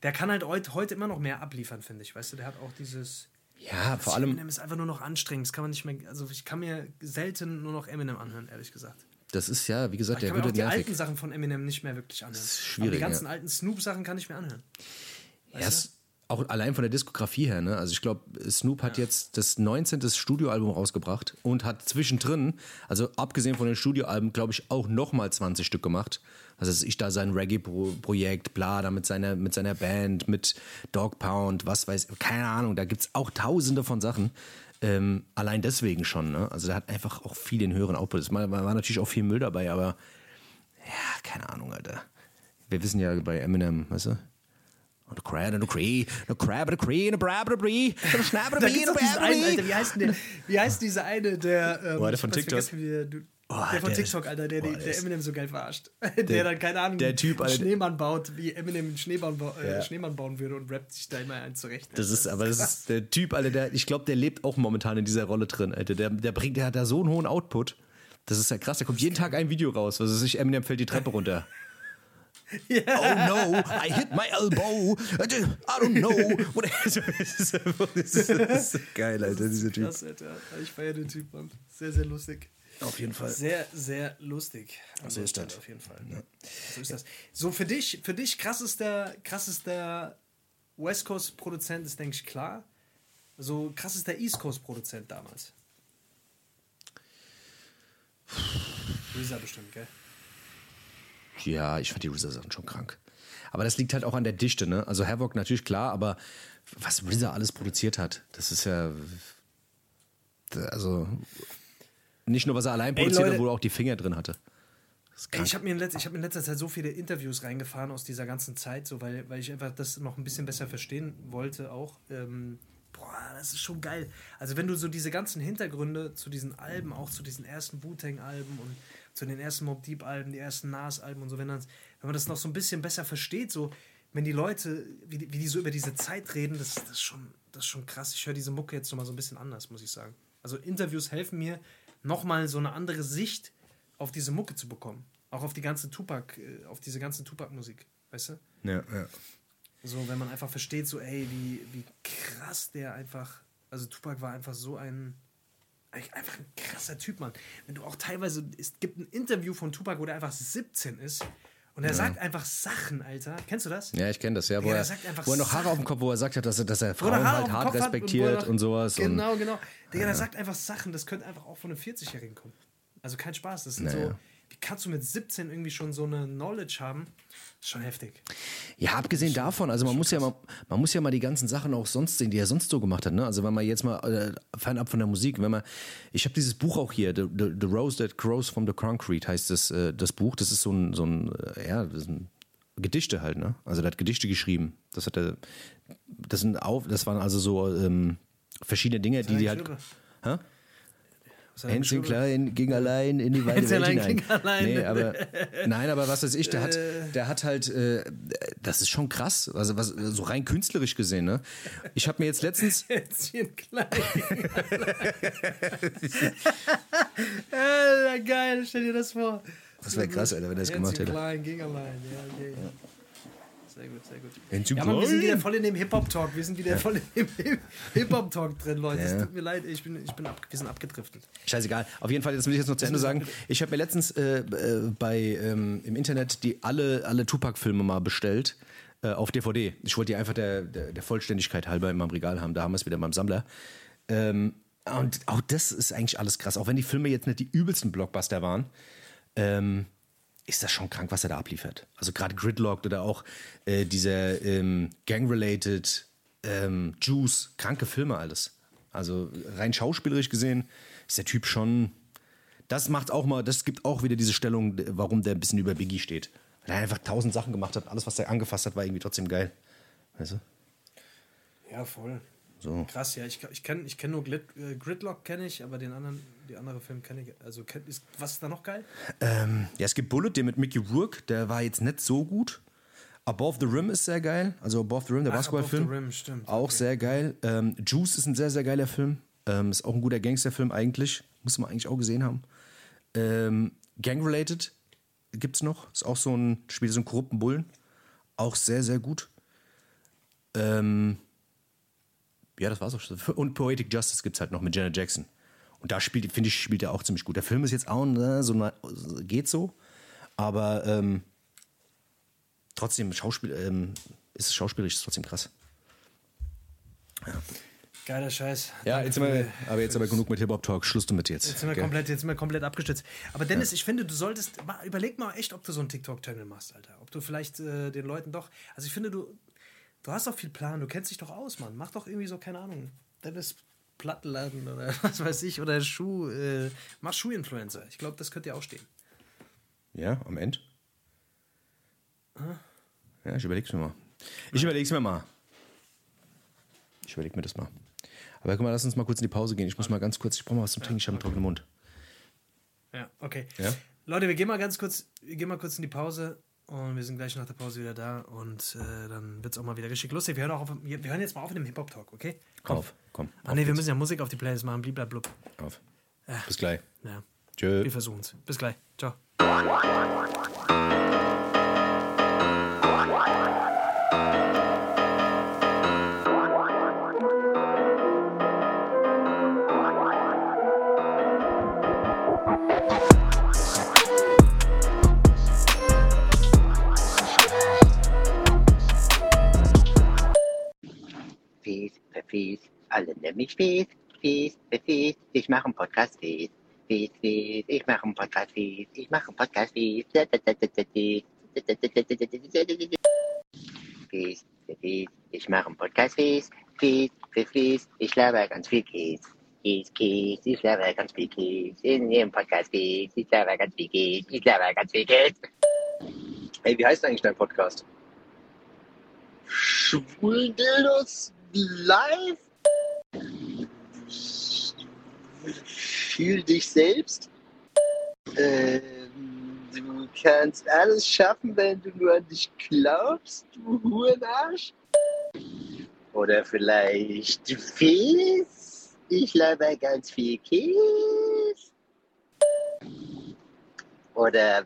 Der kann halt heute, heute immer noch mehr abliefern, finde ich. Weißt du, der hat auch dieses. Ja, vor allem, Eminem ist einfach nur noch anstrengend. Das kann man nicht mehr. Also, ich kann mir selten nur noch Eminem anhören, ehrlich gesagt. das ist ja, wie gesagt, Ich der kann mir auch würde die nervig. alten Sachen von Eminem nicht mehr wirklich anhören. ist aber schwierig, die ganzen ja. alten Snoop-Sachen kann ich mir anhören. Ja, es, auch allein von der Diskografie her, ne? Also ich glaube, Snoop hat jetzt das 19. Studioalbum rausgebracht und hat zwischendrin, also abgesehen von den Studioalben, glaube ich, auch nochmal 20 Stück gemacht. Also ich da sein Reggae-Projekt, bla, da mit seiner, mit seiner Band, mit Dog Pound, was weiß ich, keine Ahnung, da gibt es auch tausende von Sachen. Ähm, allein deswegen schon, ne? Also der hat einfach auch viel den höheren Output. Es war, war natürlich auch viel Müll dabei, aber ja, keine Ahnung, Alter. Wir wissen ja bei Eminem, weißt du? Und a crab and a cree, a crab and a cree, a brab and a bree, a snap and a bee, Alter, wie heißt denn der? Wie heißt dieser eine, der. Ähm, Boah, der von TikTok? der, Oh, der von der- TikTok, Alter, der, boah, der, der der Eminem so geil verarscht. Der, dann, keine Ahnung, der Typ, einen. Schneemann baut, wie Eminem einen Schneemann, bau, äh, Ja. Schneemann bauen würde und rappt sich da immer einen zurecht. Das ist, aber das ist der Typ, Alter, der, ich glaube, der lebt auch momentan in dieser Rolle drin, Alter. Der, der bringt, der hat da so einen hohen Output. Das ist ja krass. Da kommt jeden Tag ein Video raus. Was weiß ich, Eminem fällt die Treppe runter. Oh no, I hit my elbow. I don't know. What- Das ist das ist- geil, Alter, dieser Typ. Krass, Alter. Ich feiere den Typ, Mann. Sehr, sehr lustig. Auf jeden Fall. Sehr, sehr lustig. So ist das. Auf jeden Fall. So ist das. So, für dich, für dich krassester, krassester West Coast Produzent ist, denke ich, klar. So krass ist der East Coast-Produzent damals. RZA bestimmt, gell? Ja, ich fand die RZA-Sachen schon krank. Aber das liegt halt auch an der Dichte, ne? Also Havoc natürlich klar, aber was RZA alles produziert hat, das ist ja. Also. Nicht nur, was er allein produziert hat, wo er auch die Finger drin hatte. Ey, ich habe mir, in letz- ich hab mir in letzter Zeit so viele Interviews reingefahren aus dieser ganzen Zeit, so, weil, weil ich einfach das noch ein bisschen besser verstehen wollte auch. Ähm, boah, das ist schon geil. Also wenn du so diese ganzen Hintergründe zu diesen Alben, auch zu diesen ersten Wu-Tang-Alben und zu den ersten Mob Deep-Alben, die ersten Nas-Alben und so, wenn, das, wenn man das noch so ein bisschen besser versteht, so wenn die Leute, wie die, wie die so über diese Zeit reden, das, das, ist, schon, das ist schon krass. Ich höre diese Mucke jetzt nochmal so ein bisschen anders, muss ich sagen. Also Interviews helfen mir, nochmal so eine andere Sicht auf diese Mucke zu bekommen. Auch auf die ganze Tupac, äh, auf diese ganze Tupac-Musik, weißt du? Ja, ja. So, wenn man einfach versteht, so, ey, wie, wie krass der einfach, also Tupac war einfach so ein, einfach ein krasser Typ, Mann. Wenn du auch teilweise, es gibt ein Interview von Tupac, wo der einfach 17 ist und er sagt einfach Sachen, Alter. Kennst du das? Ja, ich kenne das, ja. Wo, Ja, er, einfach wo er noch Haare Sachen. auf dem Kopf, wo er sagt hat, dass er, dass er er Frauen halt hart respektiert er noch- und sowas. Und, Genau, genau. Digga, der sagt einfach Sachen, das könnte einfach auch von einem 40-Jährigen kommen. Also kein Spaß. Das sind Naja. so, wie kannst du mit 17 irgendwie schon so eine Knowledge haben? Das ist schon heftig. Ja, abgesehen davon, also man muss ja mal, man muss ja mal die ganzen Sachen auch sonst sehen, die er sonst so gemacht hat. Ne? Also wenn man jetzt mal äh, fernab von der Musik, wenn man, ich habe dieses Buch auch hier, The, The, The Rose That Grows from the Concrete heißt das, äh, das Buch. Das ist so ein, so ein, äh, ja, das ist ein Gedichte halt, ne? Also der hat Gedichte geschrieben. Das hat er, das sind auf, das waren also so ähm, verschiedene Dinge, die die halt. Hä? Händchen klein ging allein in die weite Händchen Welt allein hinein. ging allein. Nee, aber, nein, aber was weiß ich, der hat, der hat halt, äh, das ist schon krass, also was, so rein künstlerisch gesehen, ne? Ich habe mir jetzt letztens, Händchen klein. Alter, geil, stell dir das vor. das wäre krass, Alter, wenn er das gemacht Händchen hätte. klein, ging allein. Ja, okay. Sehr gut, sehr gut. Ja, Mann, wir sind wieder voll in dem Hip-Hop-Talk. Wir sind wieder voll in dem Hip-Hop-Talk drin, Leute. Es tut mir leid, ich bin, ich bin ab, wir sind abgedriftet. Scheißegal. Auf jeden Fall, jetzt will ich jetzt noch zu Ende sagen. Ich habe mir letztens äh, äh, bei ähm, im Internet die alle, alle Tupac-Filme mal bestellt äh, auf DVD. Ich wollte die einfach der, der, der Vollständigkeit halber in meinem Regal haben. Da haben wir es wieder beim Sammler. Ähm, und auch das ist eigentlich alles krass. Auch wenn die Filme jetzt nicht die übelsten Blockbuster waren, ähm, ist das schon krank, was er da abliefert. Also gerade Gridlocked oder auch äh, dieser ähm, Gang-related ähm, Juice, kranke Filme alles. Also rein schauspielerisch gesehen ist der Typ schon. Das macht auch mal, das gibt auch wieder diese Stellung, warum der ein bisschen über Biggie steht. Weil er einfach tausend Sachen gemacht hat, alles, was er angefasst hat, war irgendwie trotzdem geil. Weißt du? Ja, voll. So. Krass, ja. Ich, ich kenne ich kenn nur Grid, äh, Gridlock, kenne ich, aber den anderen, die andere Film kenne ich. Also, kenn, ist, was ist da noch geil? Ähm, ja, es gibt Bullet, den mit Mickey Rourke, der war jetzt nicht so gut. Above the Rim ist sehr geil. Also Above the Rim, der Basketballfilm. Above the Rim, stimmt. Auch Okay. sehr geil. Ähm, Juice ist ein sehr, sehr geiler Film. Ähm, ist auch ein guter Gangsterfilm eigentlich. Muss man eigentlich auch gesehen haben. Ähm, Gang-related gibt's noch. Ist auch so ein, spielt so einen korrupten Bullen. Auch sehr, sehr gut. Ähm, ja, das war's auch schon. Und Poetic Justice gibt's halt noch mit Janet Jackson. Und da spielt, finde ich, spielt er auch ziemlich gut. Der Film ist jetzt auch ne, so, geht so, aber ähm, trotzdem, Schauspiel, ähm, ist schauspielerisch ist trotzdem krass. Geiler Scheiß. Ja, Danke jetzt wir, aber jetzt aber genug mit Hip-Hop-Talk. Schluss damit jetzt. Jetzt sind, wir Gell? komplett, jetzt sind wir komplett abgestützt. Aber Dennis, ich finde, du solltest, überleg mal echt, ob du so einen TikTok-Channel machst, Alter. Ob du vielleicht äh, den Leuten doch, also ich finde, du, du hast doch viel Plan, du kennst dich doch aus, Mann. Mach doch irgendwie so, keine Ahnung, Dennis Plattenladen oder was weiß ich, oder Schuh, äh, mach Schuh-Influencer. Ich glaube, das könnte dir auch stehen. Ja, am Ende? Ja, ich überleg's mir mal. Ich überleg's mir mal. Ich überleg mir das mal. Aber guck mal, lass uns mal kurz in die Pause gehen. Ich muss mal ganz kurz, ich brauche mal was zum Trinken, ich habe einen trockenen Mund. Ja, okay. Ja? Leute, wir gehen mal ganz kurz, wir gehen mal kurz in die Pause und wir sind gleich nach der Pause wieder da und äh, dann wird es auch mal wieder richtig lustig. Wir hören, auch auf, wir hören jetzt mal auf in dem Hip-Hop-Talk, okay? Komm. Auf, komm. Ah nee, wir müssen ja Musik auf die Playlist machen, bliblablub. Auf. Bis gleich. Ja, Tschö. wir versuchen es. Bis gleich. Ciao. Mich Fies, Fies, Fies, ich mache einen Podcast Fies. Fies, Fies, ich mache einen Podcast Fies, ich mache einen Podcast Fies. Fies, Fies, ich mache einen Podcast Fies. Fies, Fies, Fies, ich laber ganz viel Kies. Kies, Kies, ich laber ganz viel Kies. In jedem Podcast Fies, ich laber ganz viel Kies, ich laber ganz viel Kies. Hey, wie heißt eigentlich dein Podcast? Schwuldildos live? Fühl dich selbst. Ähm, du kannst alles schaffen, wenn du nur an dich glaubst, du Hurenarsch. Oder vielleicht Fies. Ich laber ganz viel Käse. Oder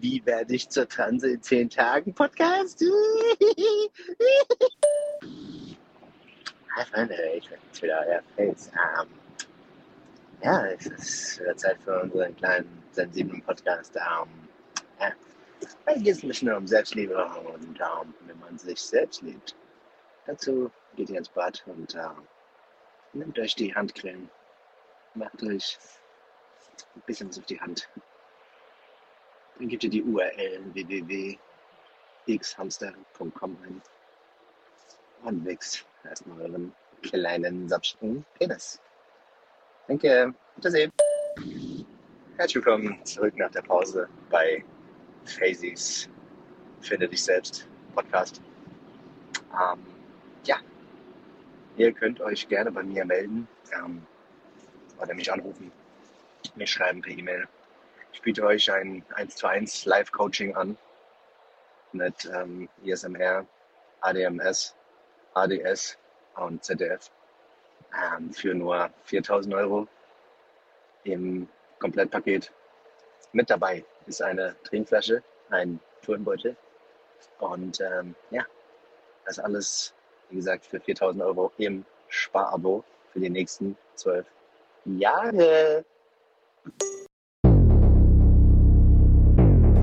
wie werde ich zur Transe in zehn Tagen Podcast? Hi Freunde, ich bin jetzt wieder euer Face. Ähm, ja, es ist wieder Zeit für unseren kleinen sensiblen Podcast. Ähm, ja, heute geht es ein bisschen um Selbstliebe und um, wie man sich selbst liebt. Dazu geht ihr ins Bad und äh, nehmt euch die Handcreme, macht euch ein bisschen was auf die Hand. Dann gebt ihr die URL www.xhamster.com ein und wächst erstmal euren kleinen sapschigen Penis. Danke, Wiedersehen. Herzlich willkommen zurück nach der Pause bei Phasies Finde dich selbst Podcast. Ähm, ja, ihr könnt euch gerne bei mir melden ähm, oder mich anrufen, mir schreiben per E-Mail. Ich biete euch ein 1 zu 1 Live-Coaching an mit ähm, ISMR, ADMS, ADS und ZDF ähm, für nur 4000 Euro im Komplettpaket. Mit dabei ist eine Trinkflasche, ein Turnbeutel und ähm, ja, das alles, wie gesagt, für 4000 Euro im Sparabo für die nächsten zwölf Jahre.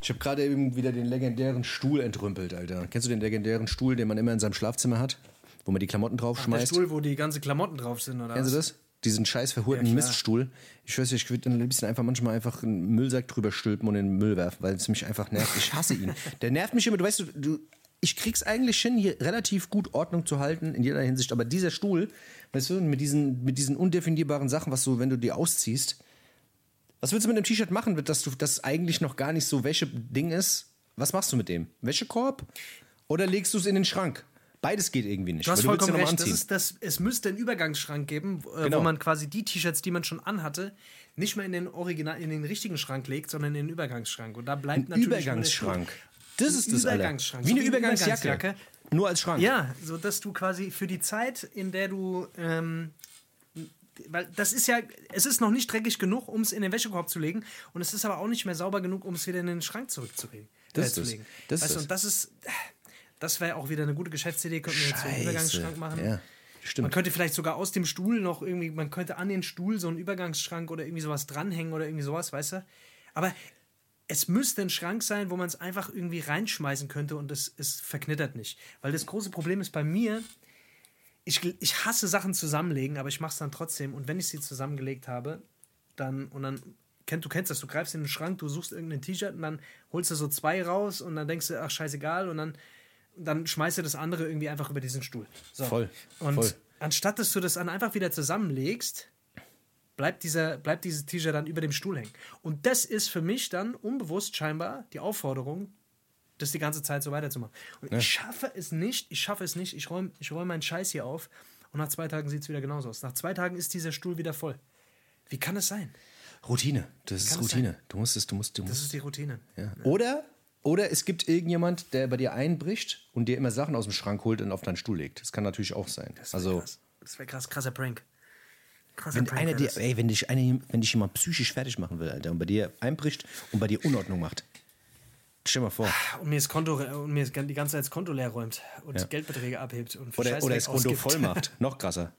Ich habe gerade eben wieder den legendären Stuhl entrümpelt, Alter. Kennst du den legendären Stuhl, den man immer in seinem Schlafzimmer hat? Wo man die Klamotten Der draufschmeißt? Stuhl, wo die ganzen Klamotten drauf sind, oder Kennst du das? Diesen scheiß verhurten Ja. Miststuhl. Ich schwör's dir, ich würde dann am liebsten einfach manchmal einfach einen Müllsack drüber stülpen und in den Müll werfen, weil es mich einfach nervt. Ich hasse ihn. Der nervt mich immer. Du weißt, du, du, ich krieg's eigentlich hin, hier relativ gut Ordnung zu halten in jeder Hinsicht. Aber dieser Stuhl, weißt du, mit diesen, mit diesen undefinierbaren Sachen, was du, wenn du die ausziehst, was willst du mit einem T-Shirt machen, dass du das eigentlich noch gar nicht so Wäsche-Ding ist? Was machst du mit dem? Wäschekorb? Oder legst du es in den Schrank? Beides geht irgendwie nicht. Du hast vollkommen mal recht. Das ist das, es müsste einen Übergangsschrank geben, äh, Genau. wo man quasi die T-Shirts, die man schon anhatte, nicht mehr in den Original, in den richtigen Schrank legt, sondern in den Übergangsschrank. Und da bleibt natürlich nur der Übergangsschrank. Das Ein ist das. Übergangsschrank. Wie eine So wie eine Übergangsjacke. Übergangsjacke. Nur als Schrank. Ja, so dass du quasi für die Zeit, in der du ähm, weil das ist ja, es ist noch nicht dreckig genug, um es in den Wäschekorb zu legen und es ist aber auch nicht mehr sauber genug, um es wieder in den Schrank zurückzulegen. Das äh, ist. Das ist weißt du, es. und das ist, das wäre auch wieder eine gute Geschäftsidee, könnten wir jetzt so einen. Übergangsschrank machen. Ja, Man stimmt. könnte vielleicht sogar aus dem Stuhl noch irgendwie, man könnte an den Stuhl so einen Übergangsschrank oder irgendwie sowas dranhängen oder irgendwie sowas, weißt du? Aber es müsste ein Schrank sein, wo man es einfach irgendwie reinschmeißen könnte und es, es verknittert nicht. Weil das große Problem ist bei mir, ich, ich hasse Sachen zusammenlegen, aber ich mache es dann trotzdem. Und wenn ich sie zusammengelegt habe, dann, und dann, kennt, du kennst das, du greifst in den Schrank, du suchst irgendein T-Shirt und dann holst du so zwei raus und dann denkst du, ach scheißegal, und dann, dann schmeißt du das andere irgendwie einfach über diesen Stuhl. So. Voll, Und voll. anstatt dass du das dann einfach wieder zusammenlegst, bleibt, dieser, bleibt dieses T-Shirt dann über dem Stuhl hängen. Und das ist für mich dann unbewusst scheinbar die Aufforderung, das die ganze Zeit so weiterzumachen. Und ich schaffe es nicht, ich schaffe es nicht, ich räume ich räum meinen Scheiß hier auf und nach zwei Tagen sieht es wieder genauso aus. Nach zwei Tagen ist dieser Stuhl wieder voll. Wie kann es sein? Routine. Das ist Routine. Du musst es, du musst, du Das musst. ist die Routine. Ja. Oder, oder es gibt irgendjemand, der bei dir einbricht und dir immer Sachen aus dem Schrank holt und auf deinen Stuhl legt. Das kann natürlich auch sein. Das wäre Also, krass. Das wäre krass, krasser Prank. Krasser wenn, Prank einer dir, ey, wenn, dich eine, wenn dich jemand psychisch fertig machen will, Alter, und bei dir einbricht und bei dir Unordnung macht. Stell dir mal vor. und mir das Konto und mir die ganze Zeit das Konto leer räumt und Ja. Geldbeträge abhebt und Oder, oder das Konto ausgibt. voll macht. Noch krasser.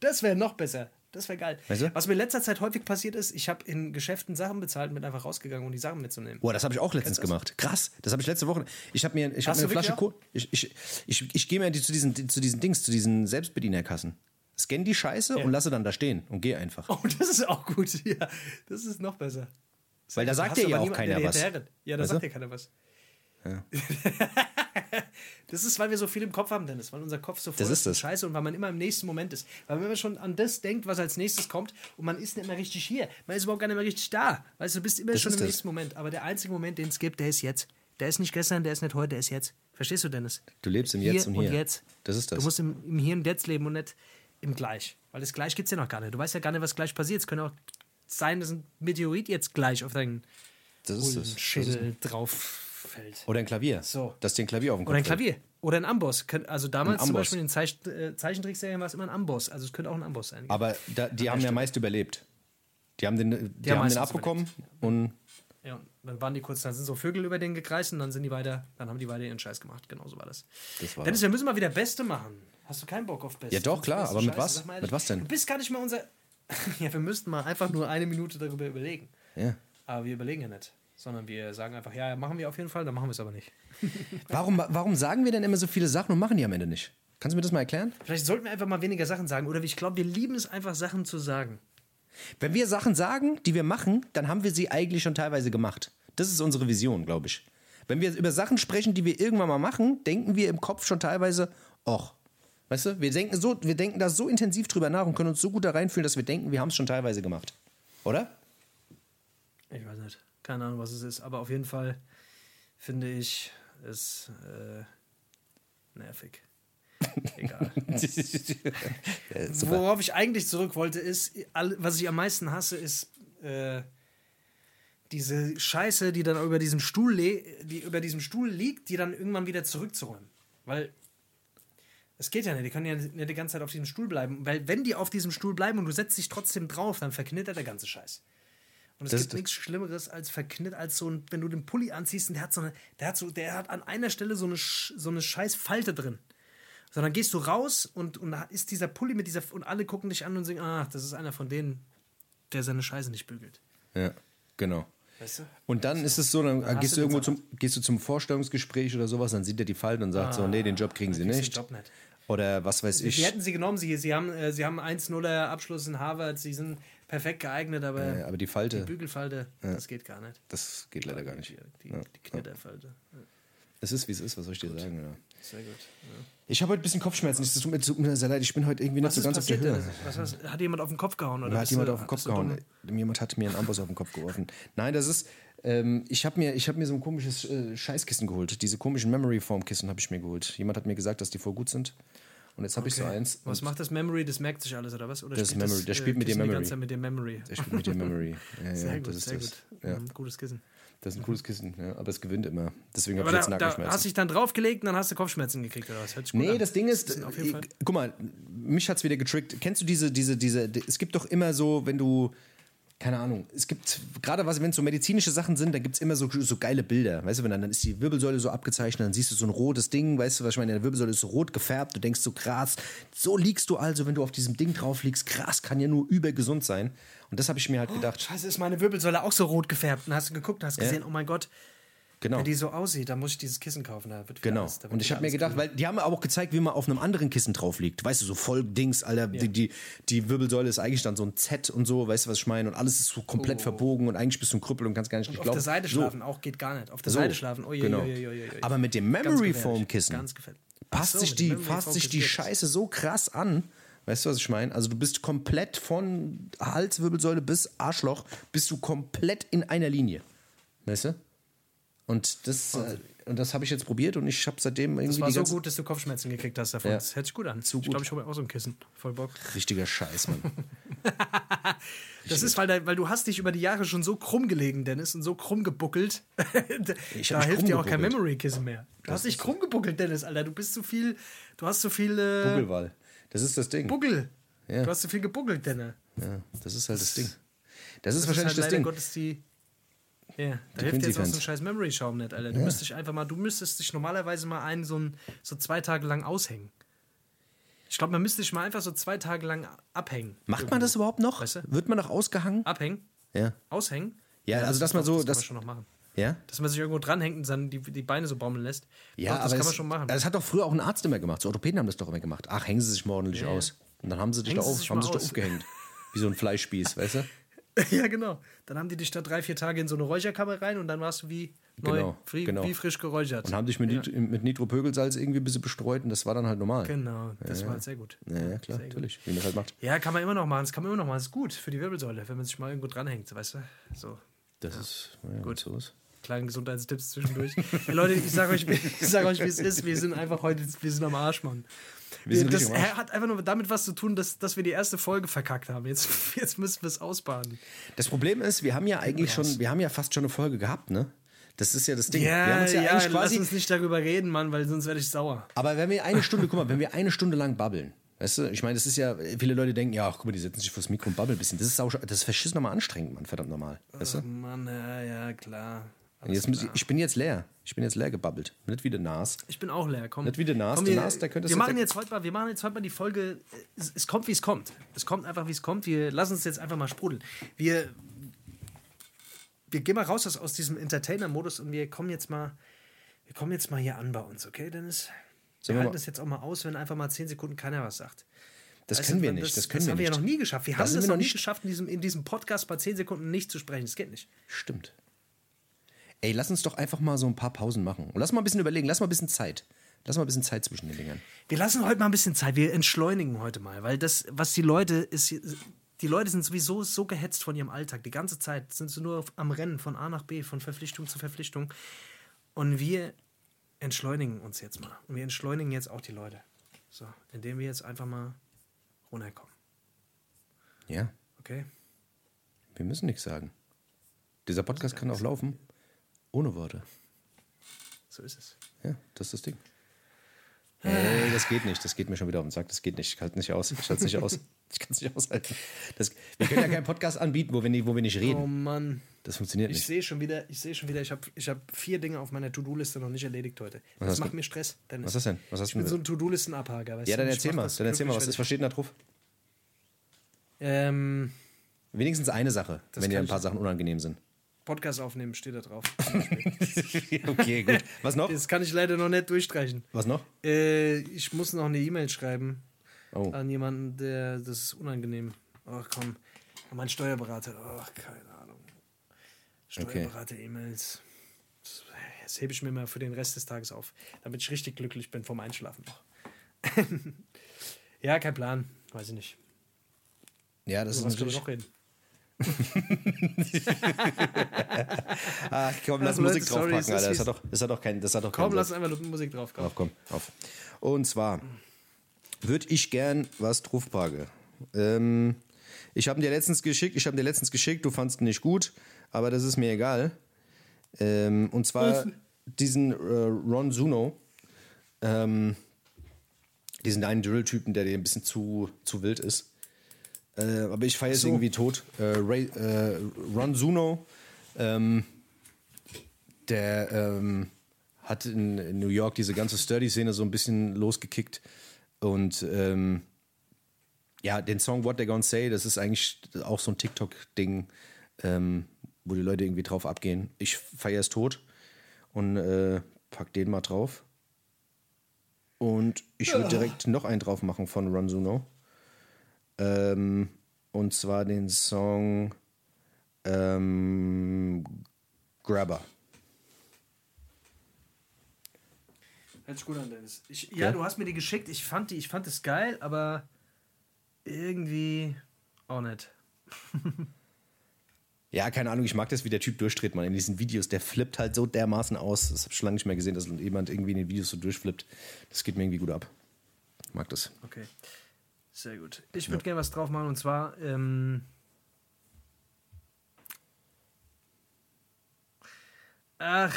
Das wäre noch besser. Das wäre geil. Weißt du? Was mir in letzter Zeit häufig passiert ist, ich habe in Geschäften Sachen bezahlt und bin einfach rausgegangen, um die Sachen mitzunehmen. Boah, das habe ich auch letztens gemacht. Krass, das habe ich letzte Woche. Ich habe mir, ich hab Hast mir eine Flasche Cola. Ich, ich, ich, ich gehe mir die, zu, diesen, zu diesen Dings, zu diesen Selbstbedienerkassen. scann die Scheiße und lasse dann da stehen und geh einfach. Oh, das ist auch gut. Ja, das ist noch besser. Weil da sagt dir ja auch keiner was. Ja, da sagt dir keiner was. das ist, weil wir so viel im Kopf haben, Dennis, weil unser Kopf so voll Das ist das. Scheiße und weil man immer im nächsten Moment ist. Weil man immer schon an das denkt, was als nächstes kommt und man ist nicht mehr richtig hier. Man ist überhaupt gar nicht mehr richtig da. Weißt du, du bist immer Das schon im das. nächsten Moment. Aber der einzige Moment, den es gibt, der ist jetzt. Der ist nicht gestern, der ist nicht heute, der ist jetzt. Verstehst du, Dennis? Du lebst im Jetzt und hier. jetzt. Das ist das. Du musst im, im Hier und Jetzt leben und nicht im Gleich. Weil das Gleich gibt es ja noch gar nicht. Du weißt ja gar nicht, was gleich passiert. Es könnte auch sein, dass ein Meteorit jetzt gleich auf deinen Das ist das. Schädel drauf fällt. Oder ein Klavier. So. Dass dir ein Klavier auf den Kopf Oder ein fällt. Klavier. Oder ein Amboss. Also damals Ein zum Amboss. Beispiel in den Zeich äh, Zeichentrickserien war es immer ein Amboss. Also es könnte auch ein Amboss sein. Aber da, die haben ja meist überlebt. Die haben den, die haben haben den abbekommen und ja, und dann waren die kurz, dann sind so Vögel über den gekreist und dann sind die weiter, dann haben die weiter ihren Scheiß gemacht. Genau so war das. Das war Dennis, wir müssen mal wieder Beste machen. Hast du keinen Bock auf Beste? Ja, doch, klar, aber mit scheiße? was? Mit was denn? Du bist gar nicht mal unser. ja, wir müssten mal einfach nur eine Minute darüber überlegen. ja. Aber wir überlegen ja nicht. Sondern wir sagen einfach, ja, machen wir auf jeden Fall, dann machen wir es aber nicht. Warum, warum sagen wir denn immer so viele Sachen und machen die am Ende nicht? Kannst du mir das mal erklären? Vielleicht sollten wir einfach mal weniger Sachen sagen. Oder ich glaube, wir lieben es einfach, Sachen zu sagen. Wenn wir Sachen sagen, die wir machen, dann haben wir sie eigentlich schon teilweise gemacht. Das ist unsere Vision, glaube ich. Wenn wir über Sachen sprechen, die wir irgendwann mal machen, denken wir im Kopf schon teilweise, och. Weißt du, wir denken, so, wir denken da so intensiv drüber nach und können uns so gut da reinfühlen, dass wir denken, wir haben es schon teilweise gemacht. Oder? Ich weiß nicht. Keine Ahnung, was es ist. Aber auf jeden Fall finde ich es äh, nervig. Egal. Ja. Worauf ich eigentlich zurück wollte, ist, was ich am meisten hasse, ist äh, diese Scheiße, die dann über diesem Stuhl die über diesem Stuhl liegt, die dann irgendwann wieder zurückzuräumen. Weil es geht ja nicht, die können ja nicht die ganze Zeit auf diesem Stuhl bleiben. Weil wenn die auf diesem Stuhl bleiben und du setzt dich trotzdem drauf, dann verknittert der ganze Scheiß. Und es Das gibt nichts Schlimmeres als verknitt, als so ein, wenn du den Pulli anziehst und der hat so eine, der hat so, der hat an einer Stelle so eine, so eine scheiß Falte drin. So, dann gehst du raus und, und da ist dieser Pulli mit dieser, und alle gucken dich an und sagen, ach, das ist einer von denen, der seine Scheiße nicht bügelt. Ja, genau. Weißt du? Und dann ist es so, dann hast gehst du irgendwo zum, gehst du zum Vorstellungsgespräch oder sowas, dann sieht er die Falten und sagt so, nee, den Job kriegen sie Ah, kriegst nicht. den Job nicht. Oder was weiß ich. Wie hätten sie genommen? Sie, sie haben, äh, sie haben 1-0er Abschluss in Harvard, sie sind perfekt geeignet, aber, Ja, aber die Falte, die Bügelfalte, das geht gar nicht. das geht leider gar nicht. Die, die, Ja. die Knitterfalte. Ja, Es ist, wie es ist, was soll ich dir sagen? Ja. sehr gut. Ja. Ich habe heute ein bisschen Kopfschmerzen. Es tut mir, tut mir sehr leid. Ich bin heute irgendwie nicht Was so ist ganz auf der passiert? Höhe. Was, was, hat jemand auf den Kopf gehauen? Oder hat jemand du- auf den Kopf gehauen. Jemand hat mir einen Amboss auf den Kopf geworfen. Nein, das ist. Ähm, ich habe mir, ich hab mir so ein komisches äh, Scheißkissen geholt. Diese komischen Memory Foam Kissen habe ich mir geholt. Jemand hat mir gesagt, dass die voll gut sind. Und jetzt habe ich so Okay. eins. Was macht das Memory? Das merkt sich alles, oder was? Oder Das spielt Memory. Der spielt mit Kissen dir die Memory. mit dem Memory. Der spielt mit der Memory. Ja, Sehr ja, gut, das ist sehr das. gut. Ja, Mhm, Gutes Kissen. das ist ein cooles Kissen, ja, aber es gewinnt immer. Deswegen habe ich jetzt da, da Nackenschmerzen. hast du dich dann draufgelegt und dann hast du Kopfschmerzen gekriegt, oder was? Hört sich gut Nee, an. das Ding ist, jeden äh, guck mal, mich hat's wieder getrickt. Kennst du diese, diese, diese, die- es gibt doch immer so, wenn du, keine Ahnung, es gibt, gerade was, wenn es so medizinische Sachen sind, da gibt's immer so, so geile Bilder. Weißt du, wenn dann, dann ist die Wirbelsäule so abgezeichnet, dann siehst du so ein rotes Ding, weißt du, was ich meine, deine Wirbelsäule ist so rot gefärbt, du denkst so krass, so liegst du also, wenn du auf diesem Ding drauf liegst, krass, kann ja nur übergesund sein. Und das habe ich mir halt gedacht. Scheiße, ist meine Wirbelsäule auch so rot gefärbt? Und hast du geguckt, hast Ja. gesehen, oh mein Gott, Genau. wenn die so aussieht, dann muss ich dieses Kissen kaufen. Da wird Genau. alles- da wird Und ich habe mir gedacht, grün. weil die haben aber auch gezeigt, wie man auf einem anderen Kissen drauf liegt. Weißt du, so voll Dings, Alter. Die, die, die Wirbelsäule ist eigentlich dann so ein Z und so, weißt du, was ich meine? Und alles ist so komplett verbogen und eigentlich bist du ein Krüppel und kannst gar nicht Auf glauben. der Seite so, schlafen auch geht gar nicht. Auf der so, Seite schlafen, oh je, genau. je, je. Aber mit dem Memory. Foam Kissen Ganz passt sich die, passt sich die Scheiße so krass an. Weißt du, was ich meine? Also du bist komplett von Halswirbelsäule bis Arschloch, bist du komplett in einer Linie. Weißt du? Und das, äh, und das habe ich jetzt probiert und ich habe seitdem irgendwie Das war so gut, dass du Kopfschmerzen gekriegt hast davon. Ja. Das hört sich gut an. Zu Ich glaube, ich hole mir auch so ein Kissen. Voll Bock. richtiger Scheiß, Mann. Das ist, weil, weil du hast dich über die Jahre schon so krumm gelegen, Dennis, und so krumm gebuckelt. Ich da hilft dir auch kein. Memory-Kissen mehr. Du hast dich krumm gebuckelt, Dennis, Alter. Du bist zu viel, du hast zu viel äh, Buckelwall. Das ist das Ding. Buckel. Ja. Du hast zu viel gebuckelt, Dennis. Ja, das ist halt das Ding. Das ist Das wahrscheinlich ist halt das Ding. Gottes die. Ja, da hilft dir jetzt auch so ein scheiß Memory-Schaum nicht, Alter. Du müsstest dich einfach mal, du müsstest dich normalerweise mal einen so, ein, so zwei Tage lang aushängen. Ich glaube, man müsste sich mal einfach so zwei Tage lang abhängen. Macht man das überhaupt noch? Weißt du? Wird man noch ausgehangen? Abhängen? Ja. Aushängen? Ja, also dass man so- Das kann das- man schon noch machen. Ja? Dass man sich irgendwo dranhängt und dann die, die Beine so baumeln lässt. Ja, doch, das kann es, man schon machen. Das hat doch früher auch ein Arzt immer gemacht. So Orthopäden haben das doch immer gemacht. Ach, hängen Sie sich mal ordentlich aus. Und dann haben sie dich Hängen da, auf, haben sich da aufgehängt. Wie so ein Fleischspieß, weißt du? ja, genau. Dann haben die dich da drei, vier Tage in so eine Räucherkammer rein und dann warst du wie neu, Genau, fri genau. wie frisch geräuchert. Und haben dich mit, ja. Nit mit Nitropögelsalz irgendwie ein bisschen bestreut und das war dann halt normal. Genau, das war halt sehr gut. Ja, ja, klar, Sehr gut. natürlich. Wie man das halt macht. Ja, kann man immer noch machen. Das kann man immer noch machen. Das ist gut für die Wirbelsäule, wenn man sich mal irgendwo dranhängt, weißt du? So, Das ist, ja, Gut. So ist. kleine Gesundheitstipps zwischendurch. hey, Leute, ich sag euch, ich sag euch, wie es ist. Wir sind einfach heute, wir sind am Arsch, Mann. Wir das hat einfach nur damit was zu tun, dass, dass wir die erste Folge verkackt haben. Jetzt, jetzt müssen wir es ausbaden. Das Problem ist, wir haben ja eigentlich schon, wir haben ja fast schon eine Folge gehabt, ne? Das ist ja das Ding. Ja, wir haben uns ja, ja, eigentlich lass quasi. uns nicht darüber reden, Mann, weil sonst werde ich sauer. Aber wenn wir eine Stunde, guck mal, wenn wir eine Stunde lang babbeln, weißt du, ich meine, das ist ja, viele Leute denken, ja, guck mal, die setzen sich vors Mikro und babbeln ein bisschen. Das ist, auch, das ist verschissen nochmal anstrengend, Mann, verdammt normal. Weißt du? Ach, Mann, ja, ja, klar. Jetzt ich, bin jetzt leer. Ich bin jetzt leer gebabbelt. Nicht wie der Nas. Ich bin auch leer. Komm. Nicht wie der Nas. Komm, Der wir, Nas, der könnte wir es machen jetzt- heute mal, wir machen jetzt heute mal die Folge. Es, es kommt, wie es kommt. Es kommt einfach, wie es kommt. Wir lassen uns jetzt einfach mal sprudeln. Wir, wir gehen mal raus aus, aus diesem Entertainer-Modus und wir kommen jetzt mal, wir kommen jetzt mal hier an bei uns, okay, Dennis? Wir wir halten das jetzt auch mal aus, wenn einfach mal zehn Sekunden keiner was sagt. Das Weißt können wir nicht. Das, Das, können haben wir wir ja nicht. noch nie geschafft. Wir Das haben das wir noch nicht nicht- geschafft, in diesem, in diesem Podcast bei zehn Sekunden nicht zu sprechen. Das geht nicht. Stimmt. Ey, lass uns doch einfach mal so ein paar Pausen machen. Und lass mal ein bisschen überlegen. Lass mal ein bisschen Zeit. Lass mal ein bisschen Zeit zwischen den Dingern. Wir lassen heute mal ein bisschen Zeit. Wir entschleunigen heute mal, weil das, was die Leute ist, die Leute sind sowieso so gehetzt von ihrem Alltag. Die ganze Zeit sind sie nur am Rennen von A nach B, von Verpflichtung zu Verpflichtung. Und wir entschleunigen uns jetzt mal. Und wir entschleunigen jetzt auch die Leute. So, indem wir jetzt einfach mal runterkommen. Ja, Okay? wir müssen nichts sagen. Dieser Podcast kann auch laufen. Ohne Worte. So ist es. Ja, das ist das Ding. Ey, das geht nicht. Das geht mir schon wieder auf den Sack. Das geht nicht. Ich halte nicht aus. Ich halte es nicht aus. Ich kann es nicht aushalten. Das, wir können ja keinen Podcast anbieten, wo wir nicht, wo wir nicht Oh reden. Mann. Das funktioniert Ich nicht. sehe schon wieder, ich sehe schon wieder, ich habe ich hab vier Dinge auf meiner To-Do-Liste noch nicht erledigt heute. Was Das macht du? mir Stress. Dennis. Was ist das denn? Was hast ich du bin so ein To-Do-Listen-Abhaker. Ja, dann erzähl mal. das Dann erzähl mal, was, ist, was steht denn da drauf? ich- Ähm, Wenigstens eine Sache, wenn dir ein paar ich- Sachen unangenehm sind. Podcast aufnehmen steht da drauf. okay, gut. Was noch? Das kann ich leider noch nicht durchstreichen. Was noch? Äh, ich muss noch eine E-Mail schreiben Oh. an jemanden, der. Das ist unangenehm. Ach komm. An meinen Steuerberater. Ach, keine Ahnung. Steuerberater-E-Mails. Das, das hebe ich mir mal für den Rest des Tages auf, damit ich richtig glücklich bin vom Einschlafen noch. ja, kein Plan. Weiß ich nicht. Ja, das Über ist was natürlich. noch reden? Ach, komm, lass Leute, Musik sorry, draufpacken, Alter. Das hat doch, das hat doch kein, das hat doch Komm, keinen lass Sinn. einfach Musik drauf. Komm. Auf, komm, auf. Und zwar würde ich gern was draufpacken. Ähm, ich habe dir letztens geschickt, ich habe dir letztens geschickt, du fandst ihn nicht gut, aber das ist mir egal. Ähm, und zwar diesen äh, Ron Zuno, ähm, diesen einen Drill-Typen, der dir ein bisschen zu, zu wild ist. Äh, aber ich feiere es so. irgendwie tot. Äh, Ray, äh, Ron Zuno, ähm, der ähm, hat in, in New York diese ganze Sturdy-Szene so ein bisschen losgekickt. Und ähm, ja, den Song What They Gonna Say, das ist eigentlich auch so ein TikTok-Ding, ähm, wo die Leute irgendwie drauf abgehen. Ich feiere es tot und äh, pack den mal drauf. Und ich würde direkt noch einen drauf machen von Ron Zuno. Ähm, und zwar den Song ähm, Grabber. Hört sich gut an, Dennis. Ich, ja, Okay. du hast mir die geschickt. Ich fand die, ich fand es geil, aber irgendwie auch nicht. Ja, keine Ahnung, ich mag das, wie der Typ durchdreht, man. In diesen Videos, der flippt halt so dermaßen aus. Das habe ich schon lange nicht mehr gesehen, dass jemand irgendwie in den Videos so durchflippt. Das geht mir irgendwie gut ab. Ich mag das. Okay. Sehr gut. Ich würde gerne was drauf machen und zwar. Ähm, ach.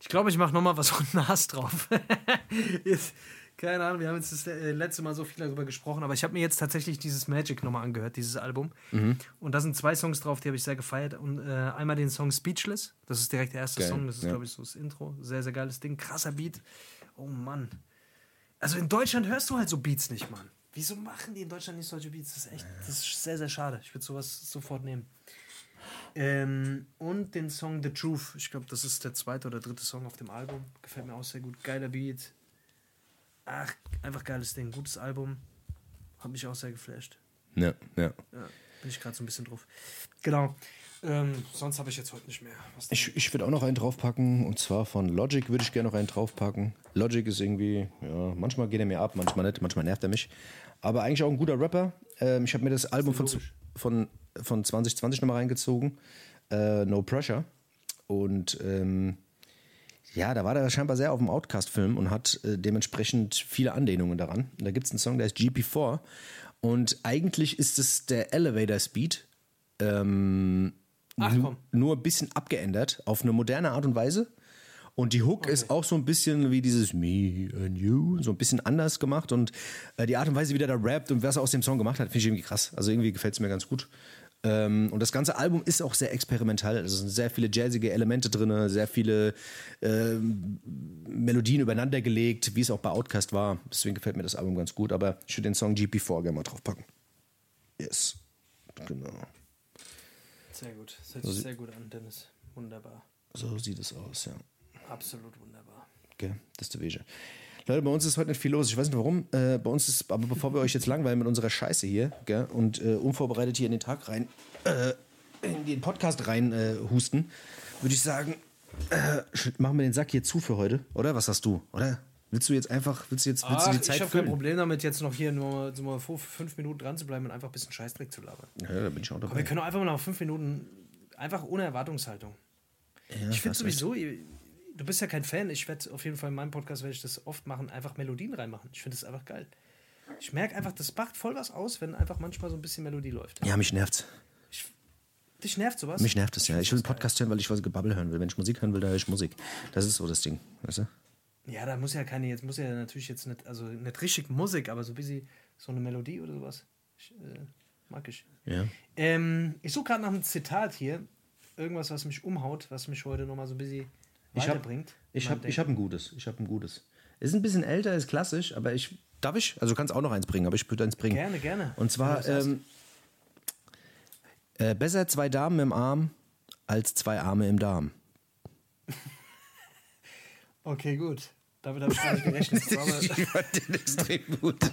Ich glaube, ich mache nochmal was von Nas drauf. jetzt, keine Ahnung, wir haben jetzt das äh, letzte Mal so viel darüber gesprochen, aber ich habe mir jetzt tatsächlich dieses Magic nochmal angehört, dieses Album. Und da sind zwei Songs drauf, die habe ich sehr gefeiert. Und äh, einmal den Song Speechless, das ist direkt der erste Geil, Song, das ist, ja. glaube ich, so das Intro. Sehr, sehr geiles Ding. Krasser Beat. Oh Mann. Also in Deutschland hörst du halt so Beats nicht, Mann. Wieso machen die in Deutschland nicht solche Beats? Das ist echt, das ist sehr, sehr schade. Ich würde sowas sofort nehmen. Ähm, und den Song The Truth. Ich glaube, das ist der zweite oder dritte Song auf dem Album. Gefällt mir auch sehr gut. Geiler Beat. Ach, einfach geiles Ding. Gutes Album. Hat mich auch sehr geflasht. Ja, ja. Ja, bin ich gerade so ein bisschen drauf. Genau. Ähm, sonst habe ich jetzt heute nicht mehr. Ich, ich würde auch noch einen draufpacken und zwar von Logic würde ich gerne noch einen draufpacken. Logic ist irgendwie, ja, manchmal geht er mir ab, manchmal nicht, manchmal nervt er mich. Aber eigentlich auch ein guter Rapper. Ähm, ich habe mir das Album von, von, von 2020 nochmal reingezogen. Äh, no Pressure. Und ähm, ja, da war der scheinbar sehr auf dem Outcast-Film und hat äh, dementsprechend viele Anlehnungen daran. Und da gibt es einen Song, der ist GP4. Und eigentlich ist es der Elevator Speed. Ähm, Ach, komm. nur ein bisschen abgeändert auf eine moderne Art und Weise. Und die Hook ist auch so ein bisschen wie dieses Me and You, so ein bisschen anders gemacht. Und äh, die Art und Weise, wie der da rappt und was er aus dem Song gemacht hat, finde ich irgendwie krass. Also irgendwie gefällt es mir ganz gut. Ähm, und das ganze Album ist auch sehr experimentell. Also es sind sehr viele jazzige Elemente drin, sehr viele ähm, Melodien übereinander gelegt, wie es auch bei Outkast war. Deswegen gefällt mir das Album ganz gut. Aber ich würde den Song GP4 gerne mal draufpacken. Yes. Genau. Sehr gut. Das hört sich sehr gut an, Dennis. Wunderbar. So sieht es aus, ja. Absolut wunderbar. Gell, das ist der Wege. Leute, bei uns ist heute nicht viel los. Ich weiß nicht warum. Äh, bei uns ist, aber bevor wir euch jetzt langweilen mit unserer Scheiße hier gell, und äh, unvorbereitet hier in den Tag rein, äh, in den Podcast rein äh, husten, würde ich sagen, äh, machen wir den Sack hier zu für heute, oder? Was hast du, oder? Willst du jetzt einfach, willst du jetzt, willst Ach, du die ich Zeit habe kein? Problem damit, jetzt noch hier nur mal fünf, Minuten dran zu bleiben und einfach ein bisschen Scheißdreck zu labern. Ja, da bin ich auch Aber wir dabei. können auch einfach mal noch fünf Minuten, einfach ohne Erwartungshaltung. Ja, ich finde sowieso, du bist ja kein Fan, ich werde auf jeden Fall in meinem Podcast, werde ich das oft machen, einfach Melodien reinmachen. Ich finde das einfach geil. Ich merke einfach, das macht voll was aus, wenn einfach manchmal so ein bisschen Melodie läuft. Ja, mich nervt's. Ich, dich nervt sowas? Mich nervt es ja. Ich will einen Podcast hören, weil ich was Gebabbel hören will. Wenn ich Musik hören will, da höre ich Musik. Das ist so das Ding, weißt du? Ja, da muss ja keine, jetzt muss ja natürlich jetzt nicht, also nicht richtig Musik, aber so ein bisschen so eine Melodie oder sowas. Ich, äh, mag ich. Ja. Ähm, ich suche gerade nach einem Zitat hier. Irgendwas, was mich umhaut, was mich heute nochmal so ein bisschen Ich hab- weiterbringt. Ich habe ich hab ein gutes. Ich habe ein gutes. Ist ein bisschen älter, ist klassisch, aber ich. Darf ich? Also du kannst auch noch eins bringen, aber ich würde eins bringen. Gerne, gerne. Und zwar ähm, äh, besser zwei Damen im Arm als zwei Arme im Darm. Okay, gut. Damit habe ich gar nicht gerechnet. Aber fand den extrem gut.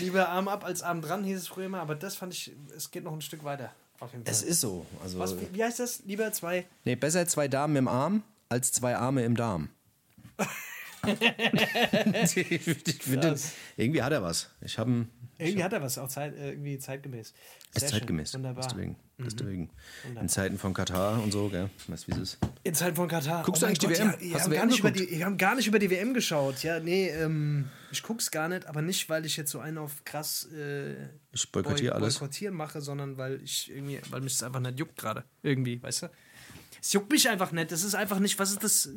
lieber Arm ab als Arm dran, hieß es früher immer, aber das fand ich, es geht noch ein Stück weiter. Es ist so. Also, Was, wie, heißt das? Lieber zwei. nee, besser zwei Damen im Arm als zwei Arme im Darm. ich finde, Krass. irgendwie hat er was. Ich habe Irgendwie hat er was, auch Zeit, äh, irgendwie zeitgemäß. ist Sehr zeitgemäß. Schön. Wunderbar. Mhm. Deswegen. deswegen. In Zeiten von Katar und so, gell? Weißt du, wie es ist? In Zeiten von Katar. Guckst du mein eigentlich die WM? Ja, wir, Hast haben du gar WM nicht über die, wir haben gar nicht über die WM geschaut. Ja, nee, ähm, ich guck's gar nicht, aber nicht, weil ich jetzt so einen auf krass äh, Ich boykottiere Boy- alles. boykottieren mache, sondern weil ich irgendwie, weil mich das einfach nicht juckt gerade. Irgendwie, weißt du? Es juckt mich einfach nicht. Das ist einfach nicht, was ist das?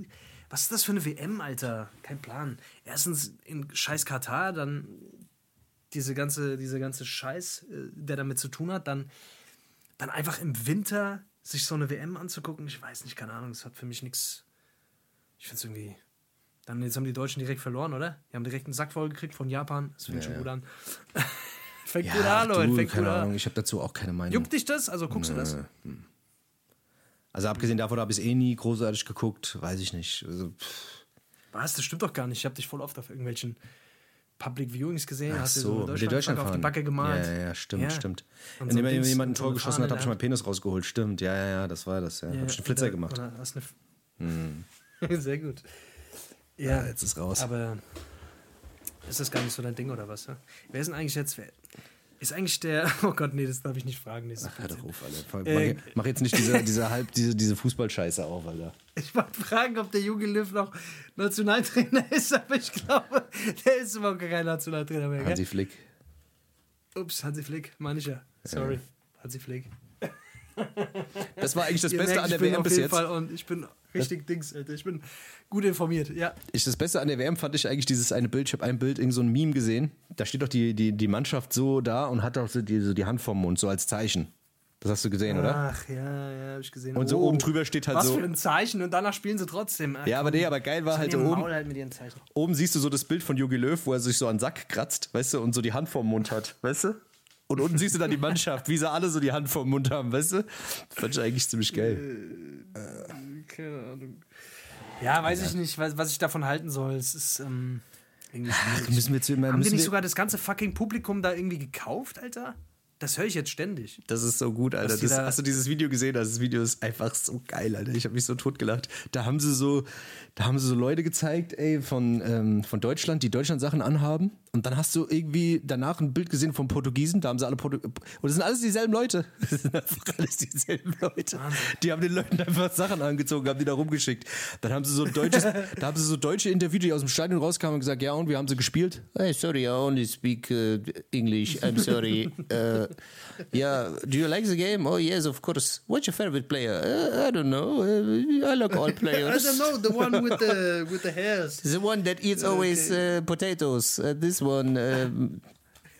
Was ist das für eine WM, Alter? Kein Plan. Erstens in scheiß Katar, dann diese ganze, diese ganze Scheiß, äh, der damit zu tun hat, dann, dann einfach im Winter sich so eine WM anzugucken. Ich weiß nicht, keine Ahnung, das hat für mich nichts. Ich finde es irgendwie. Dann jetzt haben die Deutschen direkt verloren, oder? Die haben direkt einen Sack voll gekriegt von Japan. Das fängt schon gut an. fängt gut an, Leute. Fängt keine gut Ahnung, an. ich habe dazu auch keine Meinung. Juckt dich das? Also guckst du das? Also abgesehen davon habe ich es eh nie großartig geguckt, weiß ich nicht. Also, Was? Das stimmt doch gar nicht. Ich habe dich voll oft auf irgendwelchen Public Viewings gesehen. ach hast so, mit den Deutschlandflagge auf die. Backe gemalt. Ja, ja, stimmt, Ja. stimmt. Und Wenn so jemand ein so Tor eine geschossen hat, habe ich in meinen Penis rausgeholt. Stimmt, ja, ja, ja, das war das. Ja. Ja, Hab ich einen Flitzer oder- gemacht. Hast eine Sehr gut. Ja, Ja, jetzt ist raus. aber ist das gar nicht so dein Ding oder was? Ja? Wer ist denn eigentlich jetzt? Wer, ist eigentlich der. Oh Gott, nee, das darf ich nicht fragen. Nee, doch Blödsinn. auf, Alter. Mach, Äh, mach jetzt nicht diese, diese, halb, diese, diese Fußballscheiße auf, Alter. Ich wollte fragen, ob der Jogi Löw noch Nationaltrainer ist, aber ich glaube, der ist überhaupt kein Nationaltrainer mehr. Gell? Hansi Flick. Ups, Hansi Flick, meine ich ja. Sorry, Hansi Flick. Das war eigentlich das Ihr Beste merkt, an der WM bis jeden jetzt. Fall und ich bin richtig Dings, Alter. Ich bin gut informiert, ja. Ich, das Beste an der WM fand ich eigentlich dieses eine Bild. Ich habe ein Bild, irgend so ein Meme gesehen. Da steht doch die, die, die Mannschaft so da und hat doch so die, so die Hand vorm Mund, so als Zeichen. Das hast du gesehen, oder? Ach, ja, ja, hab ich gesehen. Und so oben drüber steht halt was so- für ein Zeichen und danach spielen sie trotzdem. Ach, Ja, aber nee, aber geil war halt so oben. Halt. Oben siehst du so das Bild von Jogi Löw, wo er sich so an den Sack kratzt, weißt du, und so die Hand vorm Mund hat, weißt du? Und unten siehst du dann die Mannschaft, wie sie alle so die Hand vorm Mund haben, weißt du? Fand ich eigentlich ziemlich geil. Keine Ahnung. Ja, weiß ich nicht, was, was ich davon halten soll. Es ist ähm, irgendwie schwierig. Müssen wir zu immer. Haben die nicht sogar das ganze fucking Publikum da irgendwie gekauft, Alter? Das höre ich jetzt ständig. Das ist so gut, Alter. Das, da- hast du dieses Video gesehen? Das Video ist einfach so geil, Alter. Ich habe mich so totgelacht. Da haben sie so, da haben sie so Leute gezeigt, ey, von, ähm, von Deutschland, die Deutschland Sachen anhaben. Und dann hast du irgendwie danach ein Bild gesehen von Portugiesen. Da haben sie alle Portu und das sind alles dieselben Leute. Das sind einfach alles dieselben Leute. Die haben den Leuten einfach Sachen angezogen, haben die da rumgeschickt. Dann haben sie so ein deutsches, da haben sie so deutsche Interviewer, die aus dem Stadion rauskamen und gesagt, ja und wie haben sie gespielt? Hey, sorry, I only speak uh, English. I'm sorry. Uh, yeah, do you like the game? Oh yes, of course. What's your favorite player? Uh, I don't know. Uh, I like all players. know, the one with the, with the hairs. The one that eats always uh, potatoes. Uh, this one. Um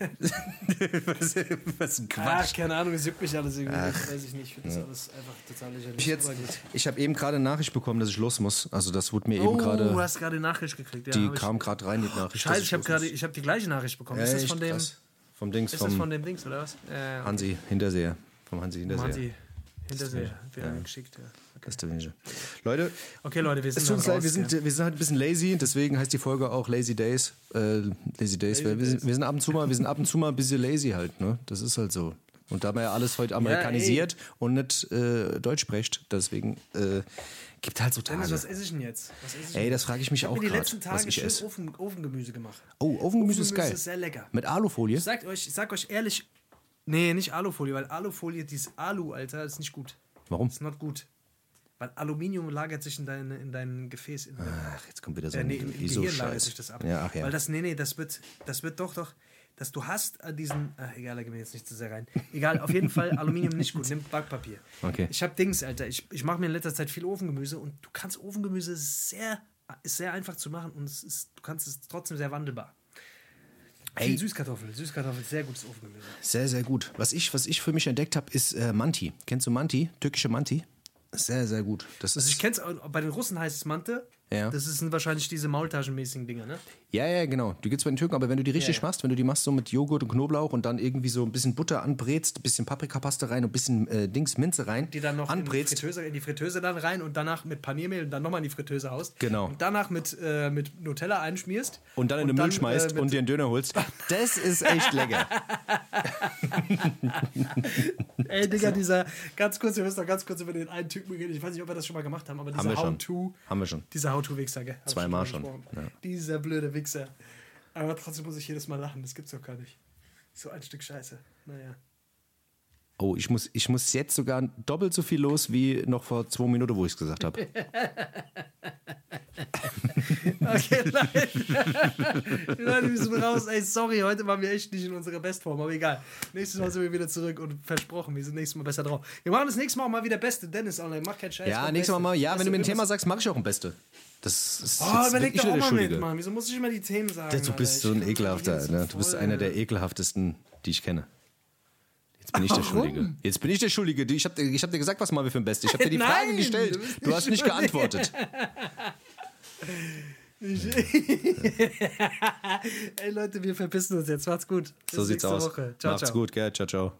was, was ein Ach, Quatsch. keine Ahnung, es juckt mich alles irgendwie nicht. Weiß ich nicht. Ich finde das alles einfach total lächerlich. Ich, jetzt, ich habe eben gerade eine Nachricht bekommen, dass ich los muss. Also das wurde mir Oh, eben du gerade, hast gerade eine Nachricht gekriegt. Ja, die kam gerade rein, die Nachricht. Scheiße, ich habe gerade, ich habe die gleiche Nachricht bekommen. Ja, ist das von dem, krass. Vom Dings, ist das vom von dem Dings oder was? Äh, Hansi Hinterseher. Vom Hansi Hinterseher. Hansi Hinterseher. Ja. Wer ja. geschickt, ja. Das ist der. Leute, Okay, Leute, wir sind es uns leid, wir sind, wir sind halt ein bisschen lazy, deswegen heißt die Folge auch Lazy Days. Äh, lazy Days. wir, wir, sind, wir sind ab und zu mal, wir sind ab und zu mal ein bisschen lazy halt, ne? Das ist halt so. Und da man ja alles heute amerikanisiert und nicht äh, Deutsch spricht, deswegen äh, gibt halt so Dennis, Tage. was esse ich denn jetzt? Ich Ey, das frage ich mich ich habe auch mir die gerade, letzten was Tage ich schön. Ofen, Ofengemüse gemacht. Oh, Ofengemüse ist geil. ist sehr lecker. Mit Alufolie? Ich sag euch, ich sag euch ehrlich, nee, nicht Alufolie, weil Alufolie, dieses Alu, Alter, ist nicht gut. Warum? Ist not gut. Weil Aluminium lagert sich in dein, in dein Gefäß. In Ach, jetzt kommt wieder so äh, ein nee, im, im Gehirn lagert sich das ab. Ja, ach ja. Weil das, nee, nee, das wird, das wird doch, doch, dass du hast an diesen, ach, egal, da gehen wir jetzt nicht zu sehr rein. Egal, auf jeden Fall Aluminium nicht gut, nimm Backpapier. Okay. Ich hab Dings, Alter, ich, ich mache mir in letzter Zeit viel Ofengemüse und du kannst Ofengemüse sehr, ist sehr einfach zu machen und es ist, du kannst es trotzdem sehr wandelbar. Viel Süßkartoffel, Süßkartoffel, sehr gutes Ofengemüse. Sehr, sehr gut. Was ich, was ich für mich entdeckt habe, ist äh, Manti. Kennst du Manti? Türkische Manti? Sehr, sehr gut. Das ist, Also ich kenn's, auch- bei den Russen heißt es Mante. Ja. Das sind wahrscheinlich diese Maultaschenmäßigen Dinger, ne? ja, ja, genau. Die gibt's bei den Türken, aber wenn du die richtig Ja, ja. machst, wenn du die machst so mit Joghurt und Knoblauch und dann irgendwie so ein bisschen Butter anbrätst, ein bisschen Paprikapaste rein und ein bisschen äh, Dings Minze rein, Die dann noch in die, anbrätst. Fritteuse, in die Fritteuse dann rein und danach mit Paniermehl und dann nochmal in die Fritteuse haust. Genau. Und danach mit, äh, mit Nutella einschmierst. und dann in den Müll schmeißt äh, und dir einen Döner holst. Das ist echt lecker. Ey, Digga, dieser, ganz kurz, wir müssen noch ganz kurz über den einen Typen reden. Ich weiß nicht, ob wir das schon mal gemacht haben, aber dieser schon. How-To. Haben wir schon. Dieser How-To-Wichser, gell? Hab Zweimal mal schon, gesprochen. ja. Dieser blöde Wichser. Aber trotzdem muss ich jedes Mal lachen, das gibt's doch gar nicht. So ein Stück Scheiße. Naja. Oh, ich muss, ich muss jetzt sogar doppelt so viel los wie noch vor zwei Minuten, wo ich es gesagt habe. Okay, Leute. Leute, wir sind raus. Ey, sorry, heute waren wir echt nicht in unserer Bestform, aber egal. Nächstes Mal sind wir wieder zurück und versprochen, wir sind nächstes Mal besser drauf. Wir machen das nächste Mal auch mal wieder Beste. Dennis, Online, mach keinen Scheiß. Ja, nächstes Mal mal. Ja, wenn du mir ein Thema sagst, mache ich auch ein Beste. Das ist Oh, überleg doch auch mal mit. Mann. Wieso muss ich immer die Themen sagen? Du bist Alter? so ein ekelhafter, ne? Du bist einer der ekelhaftesten, die ich kenne. Jetzt bin ich der? Schuldige. Jetzt bin ich der Schuldige. Ich habe ich hab dir gesagt, was machen wir für ein Beste. Ich habe dir die Nein, Frage gestellt. du Du hast nicht geantwortet. Ey, Leute, wir verpissen uns jetzt. Macht's gut. Bis So sieht's nächste aus. Woche. Ciao, Macht's ciao. gut, gell? Ciao, ciao.